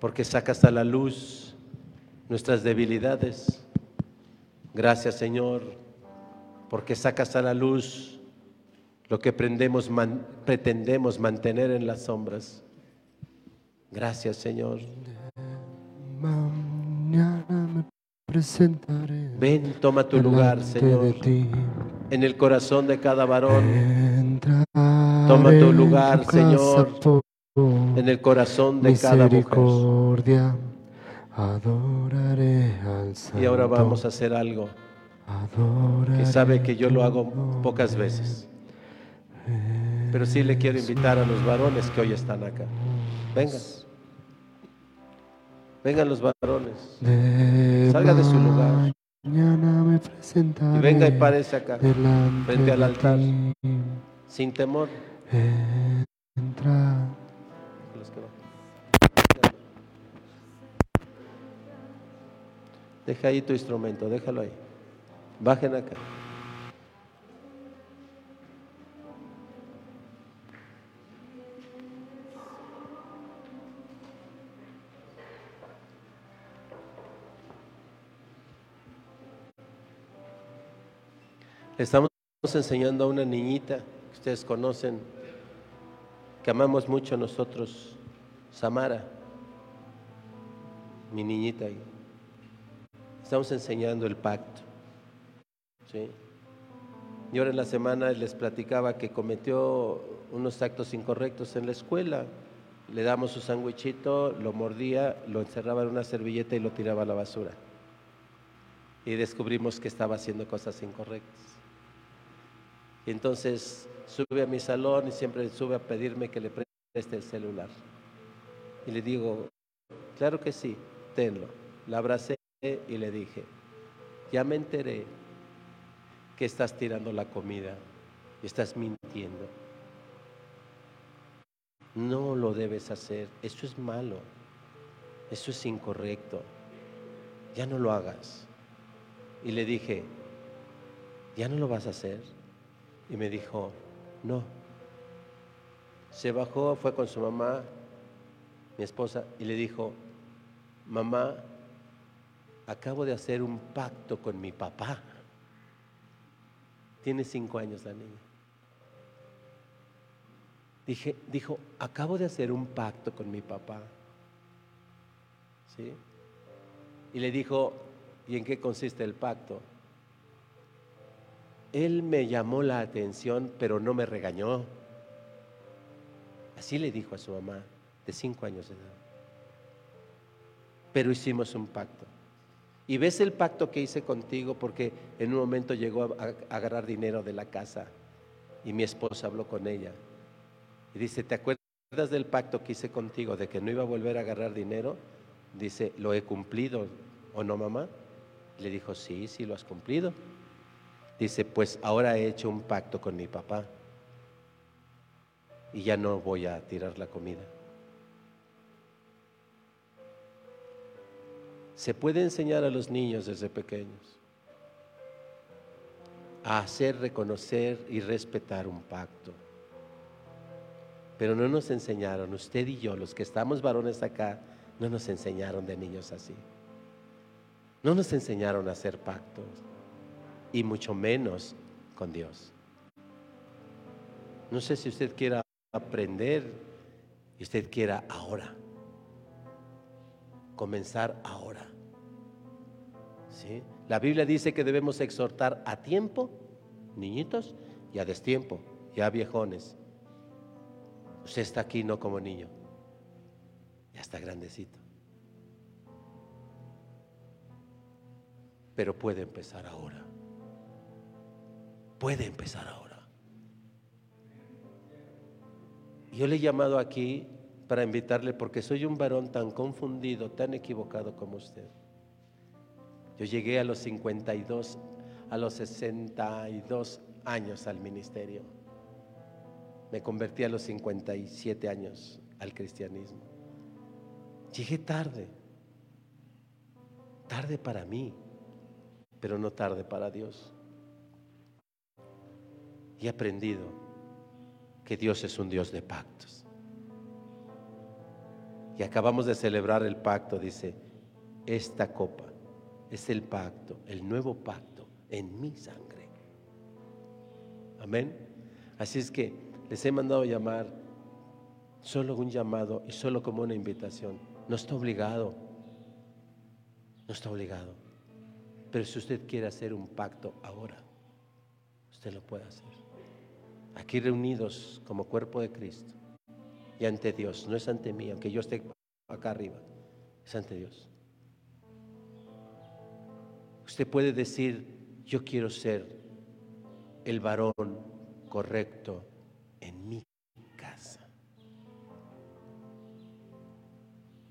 S2: porque sacas a la luz nuestras debilidades. Gracias Señor porque sacas a la luz lo que pretendemos mantener en las sombras. Gracias Señor. Ven, toma tu lugar, Señor, en el corazón de cada varón. Toma tu lugar, Señor, en el corazón de cada mujer.
S3: Adoraré al
S2: Y ahora vamos a hacer algo que sabe que yo lo hago pocas veces. Pero sí le quiero invitar a los varones que hoy están acá. Vengan. Vengan los varones. Salga de su lugar. Y venga y párese acá, frente al altar, sin temor. Entra Deja ahí tu instrumento, déjalo ahí. Bajen acá. Estamos enseñando a una niñita que ustedes conocen, que amamos mucho nosotros, Samara. mi niñita ahí. Estamos enseñando el pacto. ¿sí? Y ahora en la semana les platicaba que cometió unos actos incorrectos en la escuela. Le damos su sandwichito, lo mordía, lo encerraba en una servilleta y lo tiraba a la basura. Y descubrimos que estaba haciendo cosas incorrectas. Y entonces sube a mi salón y siempre sube a pedirme que le preste el celular. Y le digo, claro que sí, tenlo. La abracé y le dije, ya me enteré que estás tirando la comida y estás mintiendo. No lo debes hacer, eso es malo, eso es incorrecto, ya no lo hagas. Y le dije, ¿ya no lo vas a hacer? Y me dijo, no. Se bajó, fue con su mamá, mi esposa, y le dijo, mamá, acabo de hacer un pacto con mi papá. Tiene cinco años la niña. Dije, dijo, acabo de hacer un pacto con mi papá. ¿Sí? Y le dijo, ¿y en qué consiste el pacto? Él me llamó la atención, pero no me regañó. Así le dijo a su mamá, de cinco años de edad. Pero hicimos un pacto. Y ves el pacto que hice contigo porque en un momento llegó a, agarrar dinero de la casa y mi esposa habló con ella. Y dice, ¿te acuerdas del pacto que hice contigo de que no iba a volver a agarrar dinero? Dice, ¿lo he cumplido o no, mamá? le dijo, sí, sí, lo has cumplido. Dice, pues ahora he hecho un pacto con mi papá y ya no voy a tirar la comida. Se puede enseñar a los niños desde pequeños a hacer, reconocer y respetar un pacto. Pero no nos enseñaron, usted y yo, los que estamos varones acá, no nos enseñaron de niños así. No nos enseñaron a hacer pactos y mucho menos con Dios. No sé si usted quiera aprender y usted quiera ahora comenzar ahora. La Biblia dice que debemos exhortar a tiempo, niñitos, y a destiempo, ya viejones. Usted está aquí no como niño, ya está grandecito. Pero puede empezar ahora. Puede empezar ahora. Yo le he llamado aquí para invitarle porque soy un varón tan confundido, tan equivocado como usted. Yo llegué a los 52, a los 62 años al ministerio. Me convertí a los 57 años al cristianismo. Llegué tarde, tarde para mí, pero no tarde para Dios. Y he aprendido que Dios es un Dios de pactos. Y acabamos de celebrar el pacto, dice, esta copa es el pacto, el nuevo pacto en mi sangre. Amén. Así es que les he mandado llamar, solo un llamado y solo como una invitación. No está obligado, no está obligado. Pero si usted quiere hacer un pacto ahora, usted lo puede hacer. Aquí reunidos como cuerpo de Cristo y ante Dios, no es ante mí, aunque yo esté acá arriba, es ante Dios. Usted puede decir, yo quiero ser el varón correcto en mi casa.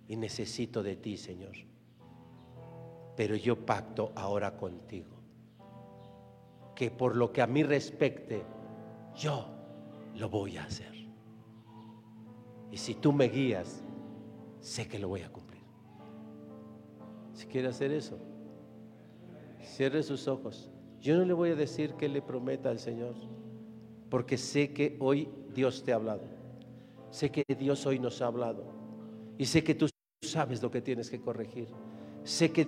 S2: Y necesito de ti, Señor. Pero yo pacto ahora contigo. Que por lo que a mí respecte, yo lo voy a hacer. Y si tú me guías, sé que lo voy a cumplir. Si quiere hacer eso, cierre sus ojos. Yo no le voy a decir que le prometa al Señor, porque sé que hoy Dios te ha hablado. Sé que Dios hoy nos ha hablado. Y sé que tú sabes lo que tienes que corregir. Sé que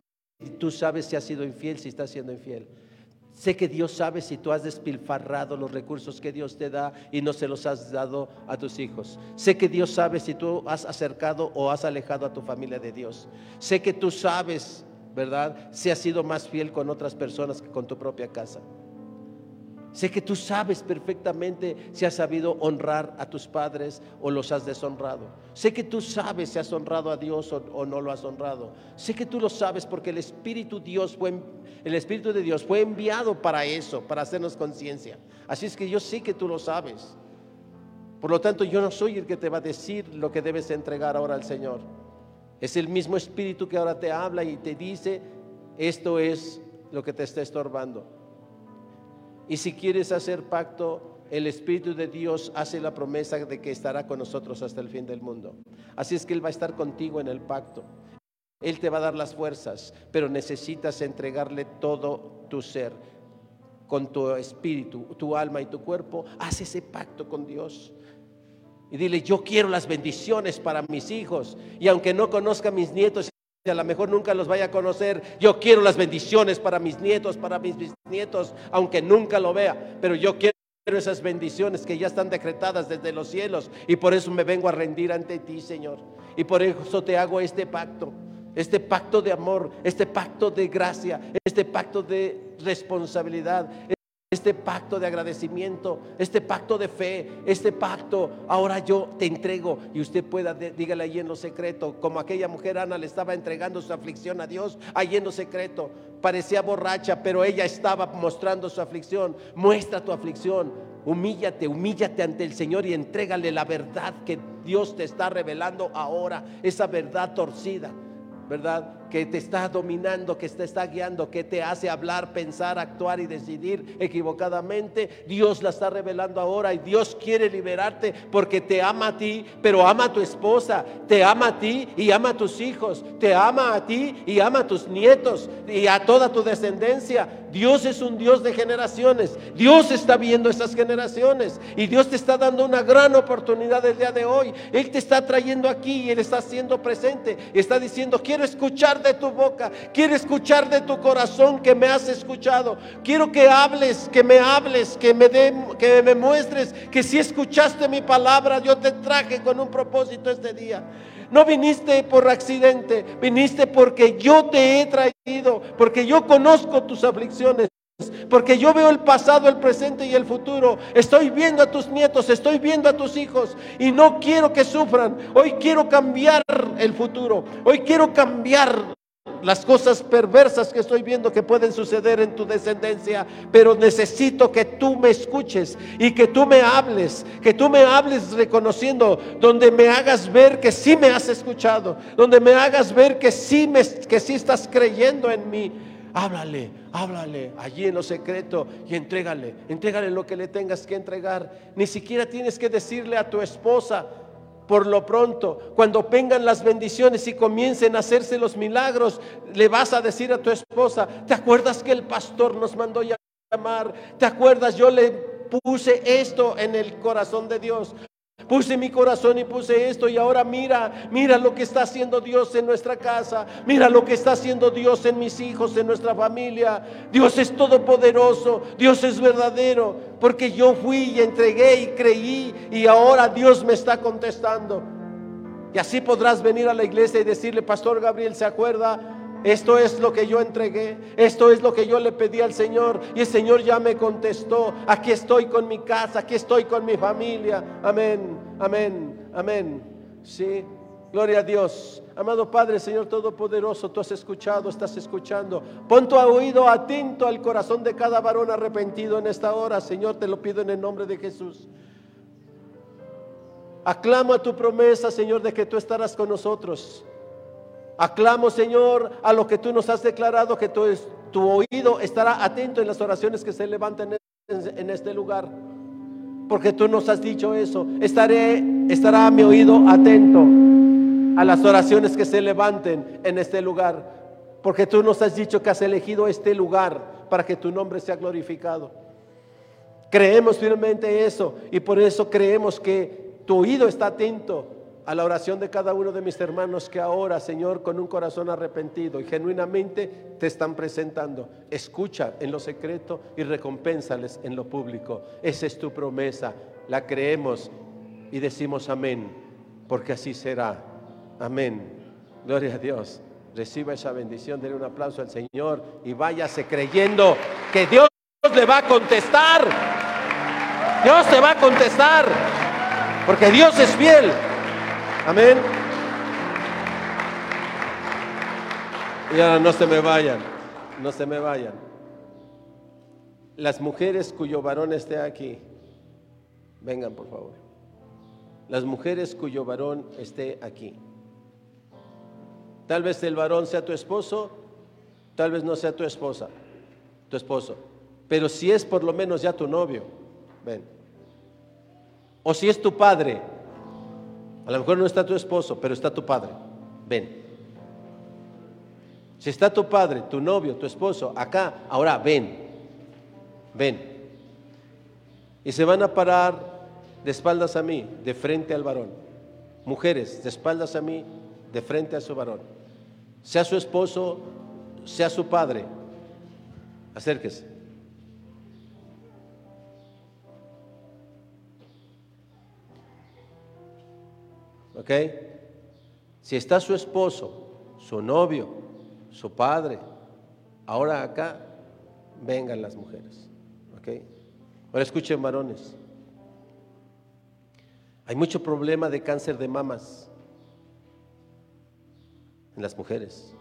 S2: tú sabes si has sido infiel, si estás siendo infiel. Sé que Dios sabe si tú has despilfarrado los recursos que Dios te da y no se los has dado a tus hijos. Sé que Dios sabe si tú has acercado o has alejado a tu familia de Dios. Sé que tú sabes, ¿verdad? Si has sido más fiel con otras personas que con tu propia casa. Sé que tú sabes perfectamente si has sabido honrar a tus padres o los has deshonrado. Sé que tú sabes si has honrado a Dios o, no lo has honrado. Sé que tú lo sabes porque el Espíritu, Dios fue, el Espíritu de Dios fue enviado para eso, para hacernos conciencia. Así es que yo sé que tú lo sabes. Por lo tanto, yo no soy el que te va a decir lo que debes entregar ahora al Señor. Es el mismo Espíritu que ahora te habla y te dice, esto es lo que te está estorbando. Y si quieres hacer pacto, el Espíritu de Dios hace la promesa de que estará con nosotros hasta el fin del mundo. Así es que Él va a estar contigo en el pacto. Él te va a dar las fuerzas, pero necesitas entregarle todo tu ser, con tu espíritu, tu alma y tu cuerpo. Haz ese pacto con Dios. Y dile, yo quiero las bendiciones para mis hijos. Y aunque no conozca a mis nietos a lo mejor nunca los vaya a conocer. Yo quiero las bendiciones para mis nietos, para mis bisnietos, aunque nunca lo vea, pero yo quiero esas bendiciones que ya están decretadas desde los cielos y por eso me vengo a rendir ante ti, Señor. Y por eso te hago este pacto, este pacto de amor, este pacto de gracia, este pacto de responsabilidad, este pacto de agradecimiento, este pacto de fe, este pacto, ahora yo te entrego y usted pueda, dígale ahí en lo secreto, como aquella mujer Ana le estaba entregando su aflicción a Dios, ahí en lo secreto, parecía borracha, pero ella estaba mostrando su aflicción, muestra tu aflicción, humíllate, humíllate ante el Señor y entrégale la verdad que Dios te está revelando ahora, esa verdad torcida. ¿verdad? Que te está dominando, que te está guiando, que te hace hablar, pensar, actuar y decidir equivocadamente. Dios la está revelando ahora y Dios quiere liberarte porque te ama a ti, pero ama a tu esposa, te ama a ti y ama a tus hijos, te ama a ti y ama a tus nietos y a toda tu descendencia. Dios es un Dios de generaciones. Dios está viendo esas generaciones y Dios te está dando una gran oportunidad el día de hoy. Él te está trayendo aquí y Él está siendo presente. Está diciendo, quiero escuchar de tu boca, quiero escuchar de tu corazón que me has escuchado. Quiero que hables, que me hables, que me, que me muestres que si escuchaste mi palabra, yo te traje con un propósito este día. No viniste por accidente, viniste porque yo te he traído, porque yo conozco tus aflicciones. Porque yo veo el pasado, el presente y el futuro. Estoy viendo a tus nietos, estoy viendo a tus hijos y no quiero que sufran. Hoy quiero cambiar el futuro. Hoy quiero cambiar las cosas perversas que estoy viendo que pueden suceder en tu descendencia, pero necesito que tú me escuches y que tú me hables, que tú me hables reconociendo, donde me hagas ver que sí me has escuchado, donde me hagas ver que sí, me, que sí estás creyendo en mí. Háblale, háblale allí en lo secreto y entrégale, entrégale lo que le tengas que entregar. Ni siquiera tienes que decirle a tu esposa, por lo pronto, cuando vengan las bendiciones y comiencen a hacerse los milagros, le vas a decir a tu esposa, ¿te acuerdas que el pastor nos mandó llamar? ¿Te acuerdas? Yo le puse esto en el corazón de Dios. Puse mi corazón y puse esto y ahora mira, mira lo que está haciendo Dios en nuestra casa, mira lo que está haciendo Dios en mis hijos, en nuestra familia. Dios es todopoderoso, Dios es verdadero, porque yo fui y entregué y creí y ahora Dios me está contestando. Y así podrás venir a la iglesia y decirle, Pastor Gabriel, ¿se acuerda? Esto es lo que yo entregué, esto es lo que yo le pedí al Señor y el Señor ya me contestó, aquí estoy con mi casa, aquí estoy con mi familia. Amén, amén, amén. Sí, gloria a Dios. Amado Padre, Señor Todopoderoso, tú has escuchado, estás escuchando. Pon tu oído atento al corazón de cada varón arrepentido en esta hora, Señor, te lo pido en el nombre de Jesús. Aclamo a tu promesa, Señor, de que tú estarás con nosotros. Aclamo, Señor, a lo que tú nos has declarado, que tu, oído estará atento en las oraciones que se levanten en, este lugar. Porque tú nos has dicho eso. Estará mi oído atento a las oraciones que se levanten en este lugar. Porque tú nos has dicho que has elegido este lugar para que tu nombre sea glorificado. Creemos firmemente eso y por eso creemos que tu oído está atento a la oración de cada uno de mis hermanos que ahora, Señor, con un corazón arrepentido y genuinamente te están presentando. Escucha en lo secreto y recompénsales en lo público. Esa es tu promesa. La creemos y decimos amén, porque así será. Amén. Gloria a Dios. Reciba esa bendición, denle un aplauso al Señor y váyase creyendo que Dios le va a contestar. Dios te va a contestar, porque Dios es fiel. Amén. Y ahora no se me vayan, no se me vayan. Las mujeres cuyo varón esté aquí, vengan por favor. Las mujeres cuyo varón esté aquí. Tal vez el varón sea tu esposo, tal vez no sea tu esposa, tu esposo. Pero si es por lo menos ya tu novio, ven. O si es tu padre, a lo mejor no está tu esposo, pero está tu padre. Ven. Si está tu padre, tu novio, tu esposo, acá, ahora ven. Ven. Y se van a parar de espaldas a mí, de frente al varón. Mujeres, de espaldas a mí, de frente a su varón. Sea su esposo, sea su padre. Acérquese. ¿Ok? Si está su esposo, su novio, su padre, ahora acá, vengan las mujeres. ¿Ok? Ahora escuchen varones. Hay mucho problema de cáncer de mamas en las mujeres.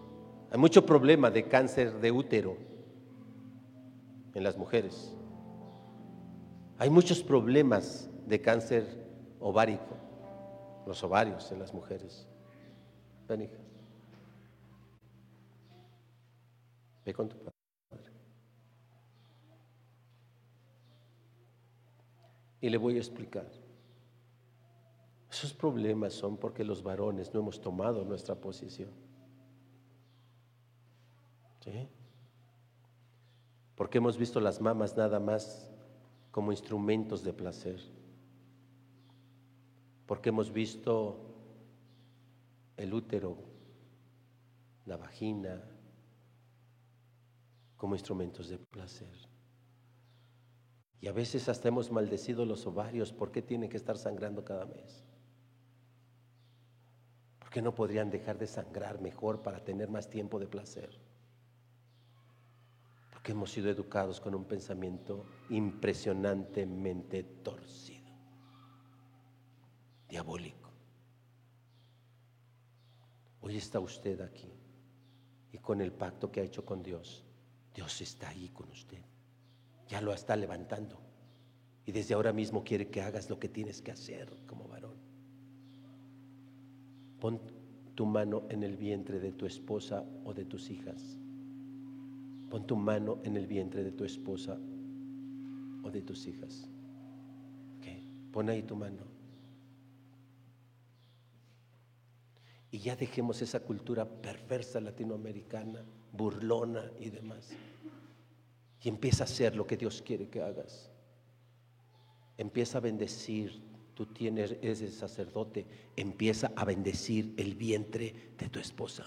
S2: Hay mucho problema de cáncer de útero en las mujeres. Hay muchos problemas de cáncer ovárico los ovarios en las mujeres. Ven, hija. Ve con tu padre. Y le voy a explicar. Esos problemas son porque los varones no hemos tomado nuestra posición. ¿Sí? Porque hemos visto las mamas nada más como instrumentos de placer porque hemos visto el útero, la vagina, como instrumentos de placer. Y a veces hasta hemos maldecido los ovarios, ¿por qué tienen que estar sangrando cada mes? ¿Por qué no podrían dejar de sangrar mejor para tener más tiempo de placer? Porque hemos sido educados con un pensamiento impresionantemente torcido diabólico. Hoy está usted aquí y con el pacto que ha hecho con Dios, Dios está ahí con usted. Ya lo está levantando. Y desde ahora mismo quiere que hagas lo que tienes que hacer como varón. Pon tu mano en el vientre de tu esposa o de tus hijas. Pon tu mano en el vientre de tu esposa o de tus hijas. Pon ahí tu mano. Y ya dejemos esa cultura perversa latinoamericana, burlona y demás. Y empieza a hacer lo que Dios quiere que hagas. Empieza a bendecir. Tú tienes, ese sacerdote. Empieza a bendecir el vientre de tu esposa.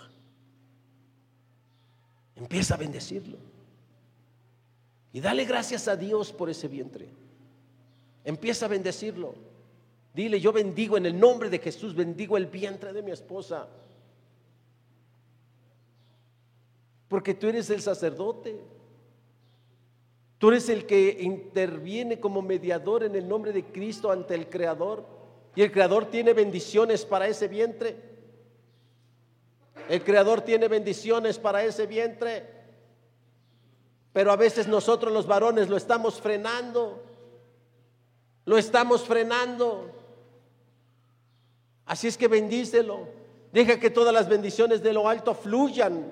S2: Empieza a bendecirlo. Y dale gracias a Dios por ese vientre. Empieza a bendecirlo. Dile, yo bendigo en el nombre de Jesús, bendigo el vientre de mi esposa. Porque tú eres el sacerdote. Tú eres el que interviene como mediador en el nombre de Cristo ante el Creador. Y el Creador tiene bendiciones para ese vientre. El Creador tiene bendiciones para ese vientre. Pero a veces nosotros los varones lo estamos frenando. Lo estamos frenando. Así es que bendícelo. Deja que todas las bendiciones de lo alto fluyan,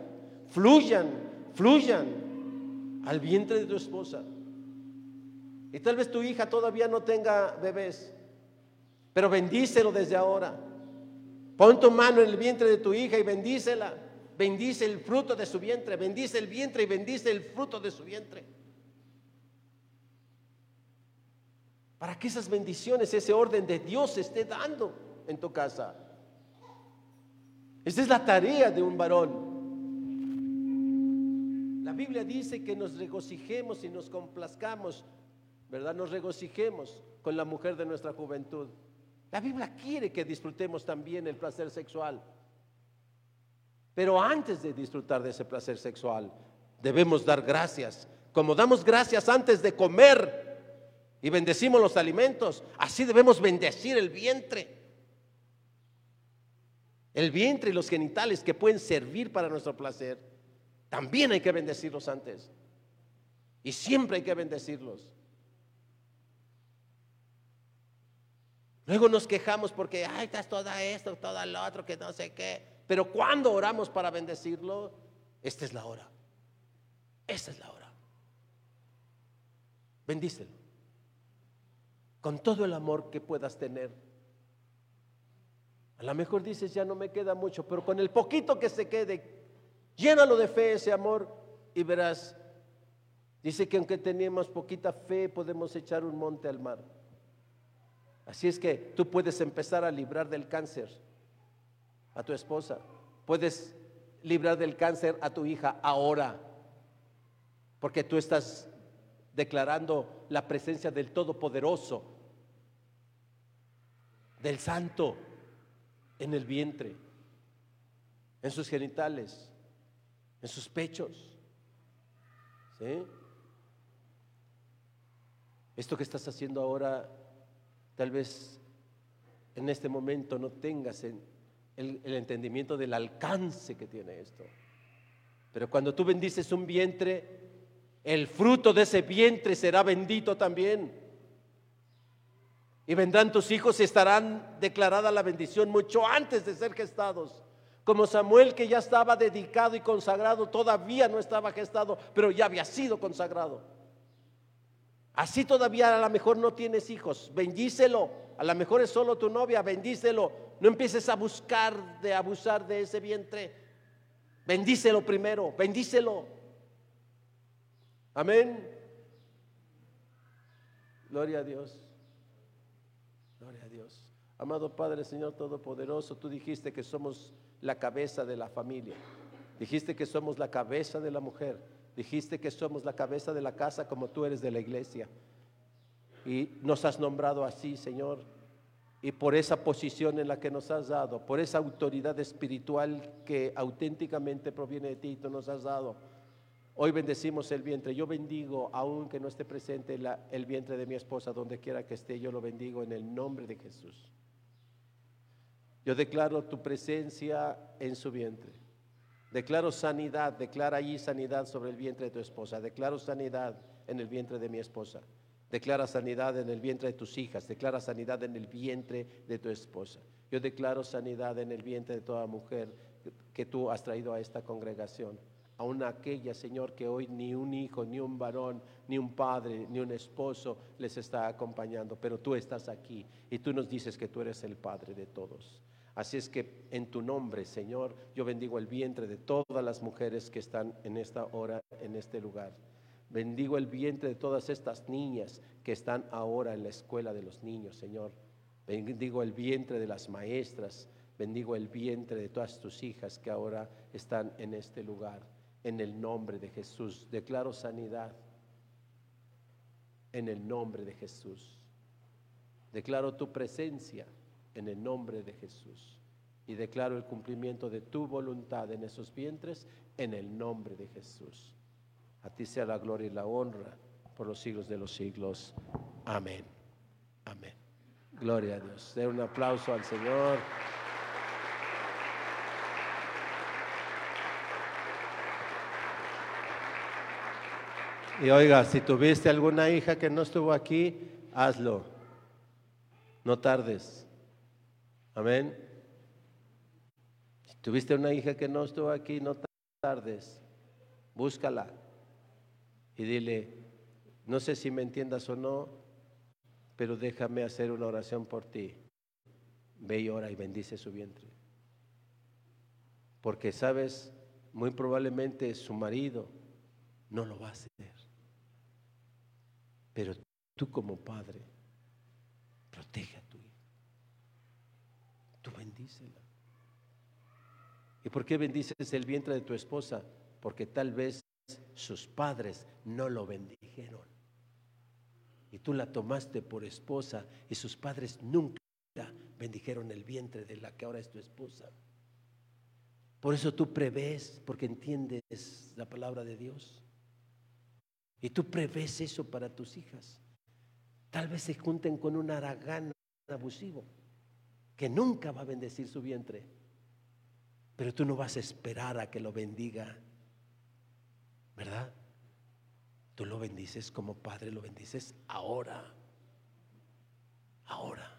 S2: fluyan, fluyan al vientre de tu esposa. Y tal vez tu hija todavía no tenga bebés, pero bendícelo desde ahora. Pon tu mano en el vientre de tu hija y bendícela. Bendice el fruto de su vientre, bendice el vientre y bendice el fruto de su vientre. Para que esas bendiciones, ese orden de Dios se esté dando en tu casa. Esta es la tarea de un varón. La Biblia dice que nos regocijemos y nos complazcamos, ¿verdad? Nos regocijemos con la mujer de nuestra juventud. La Biblia quiere que disfrutemos también el placer sexual. Pero antes de disfrutar de ese placer sexual, debemos dar gracias. Como damos gracias antes de comer y bendecimos los alimentos, así debemos bendecir el vientre. El vientre y los genitales que pueden servir para nuestro placer, también hay que bendecirlos antes. Y siempre hay que bendecirlos. Luego nos quejamos porque, ay, estás toda esto, toda lo otro, que no sé qué. Pero cuando oramos para bendecirlo, esta es la hora. Esta es la hora. Bendícelo. Con todo el amor que puedas tener. A lo mejor dices, ya no me queda mucho, pero con el poquito que se quede, llénalo de fe ese amor y verás. Dice que aunque teníamos poquita fe, podemos echar un monte al mar. Así es que tú puedes empezar a librar del cáncer a tu esposa. Puedes librar del cáncer a tu hija ahora. Porque tú estás declarando la presencia del Todopoderoso, del Santo en el vientre, en sus genitales, en sus pechos. Esto que estás haciendo ahora, tal vez en este momento no tengas el entendimiento del alcance que tiene esto. Pero cuando tú bendices un vientre, el fruto de ese vientre será bendito también. Y vendrán tus hijos y estarán declarada la bendición mucho antes de ser gestados. Como Samuel que ya estaba dedicado y consagrado, todavía no estaba gestado, pero ya había sido consagrado. Así todavía a lo mejor no tienes hijos, bendícelo. A lo mejor es solo tu novia, bendícelo. No empieces a buscar de abusar de ese vientre. Bendícelo primero, bendícelo. Amén. Gloria a Dios. Gloria a Dios. Amado Padre, Señor Todopoderoso, tú dijiste que somos la cabeza de la familia. Dijiste que somos la cabeza de la mujer. Dijiste que somos la cabeza de la casa como tú eres de la iglesia. Y nos has nombrado así, Señor. Y por esa posición en la que nos has dado, por esa autoridad espiritual que auténticamente proviene de ti, tú nos has dado. Hoy bendecimos el vientre. Yo bendigo, aunque no esté presente el vientre de mi esposa, donde quiera que esté, yo lo bendigo en el nombre de Jesús. Yo declaro tu presencia en su vientre. Declaro sanidad, declara allí sanidad sobre el vientre de tu esposa. Declaro sanidad en el vientre de mi esposa. Declara sanidad en el vientre de tus hijas. Declara sanidad en el vientre de tu esposa. Yo declaro sanidad en el vientre de toda mujer que tú has traído a esta congregación aún aquella, Señor, que hoy ni un hijo, ni un varón, ni un padre, ni un esposo les está acompañando, pero tú estás aquí y tú nos dices que tú eres el Padre de todos. Así es que en tu nombre, Señor, yo bendigo el vientre de todas las mujeres que están en esta hora, en este lugar. Bendigo el vientre de todas estas niñas que están ahora en la escuela de los niños, Señor. Bendigo el vientre de las maestras. Bendigo el vientre de todas tus hijas que ahora están en este lugar en el nombre de Jesús. Declaro sanidad en el nombre de Jesús. Declaro tu presencia en el nombre de Jesús. Y declaro el cumplimiento de tu voluntad en esos vientres en el nombre de Jesús. A ti sea la gloria y la honra por los siglos de los siglos. Amén. Amén. Gloria a Dios. Un aplauso al Señor. Y oiga, si tuviste alguna hija que no estuvo aquí, hazlo. No tardes. Amén. Si tuviste una hija que no estuvo aquí, no tardes. Búscala. Y dile, no sé si me entiendas o no, pero déjame hacer una oración por ti. Ve y ora y bendice su vientre. Porque sabes, muy probablemente su marido no lo va a hacer. Pero tú como padre, protege a tu hija. Tú bendícela. ¿Y por qué bendices el vientre de tu esposa? Porque tal vez sus padres no lo bendijeron. Y tú la tomaste por esposa y sus padres nunca bendijeron el vientre de la que ahora es tu esposa. Por eso tú prevés, porque entiendes la palabra de Dios. Y tú prevés eso para tus hijas. Tal vez se junten con un aragán abusivo que nunca va a bendecir su vientre. Pero tú no vas a esperar a que lo bendiga, ¿verdad? Tú lo bendices como padre, lo bendices ahora. Ahora.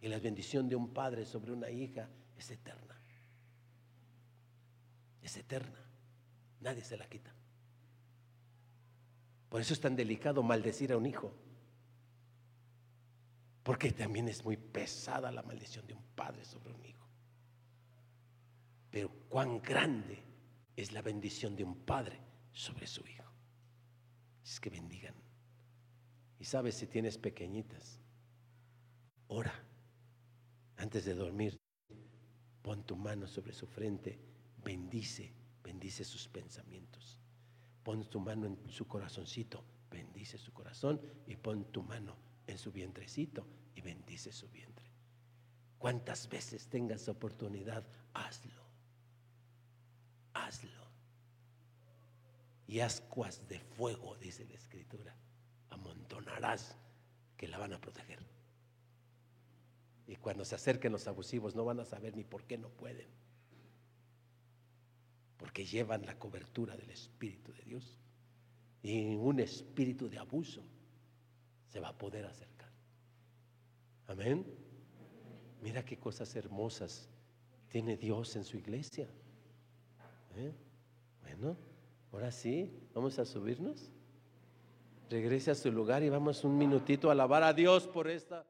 S2: Y la bendición de un padre sobre una hija es eterna. Es eterna. Nadie se la quita. Por eso es tan delicado maldecir a un hijo. Porque también es muy pesada la maldición de un padre sobre un hijo. Pero cuán grande es la bendición de un padre sobre su hijo. Es que bendigan. Y sabes si tienes pequeñitas, ora antes de dormir. Pon tu mano sobre su frente, bendice, bendice sus pensamientos. Pon tu mano en su corazoncito, bendice su corazón y pon tu mano en su vientrecito y bendice su vientre. Cuantas veces tengas oportunidad, hazlo. Hazlo. Y ascuas de fuego, dice la escritura, amontonarás que la van a proteger. Y cuando se acerquen los abusivos no van a saber ni por qué no pueden. Porque llevan la cobertura del Espíritu de Dios. Y un espíritu de abuso se va a poder acercar. Amén. Mira qué cosas hermosas tiene Dios en su iglesia. ¿Eh? Bueno, ahora sí, vamos a subirnos. Regrese a su lugar y vamos un minutito a alabar a Dios por esta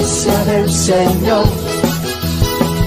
S1: iglesia del Señor,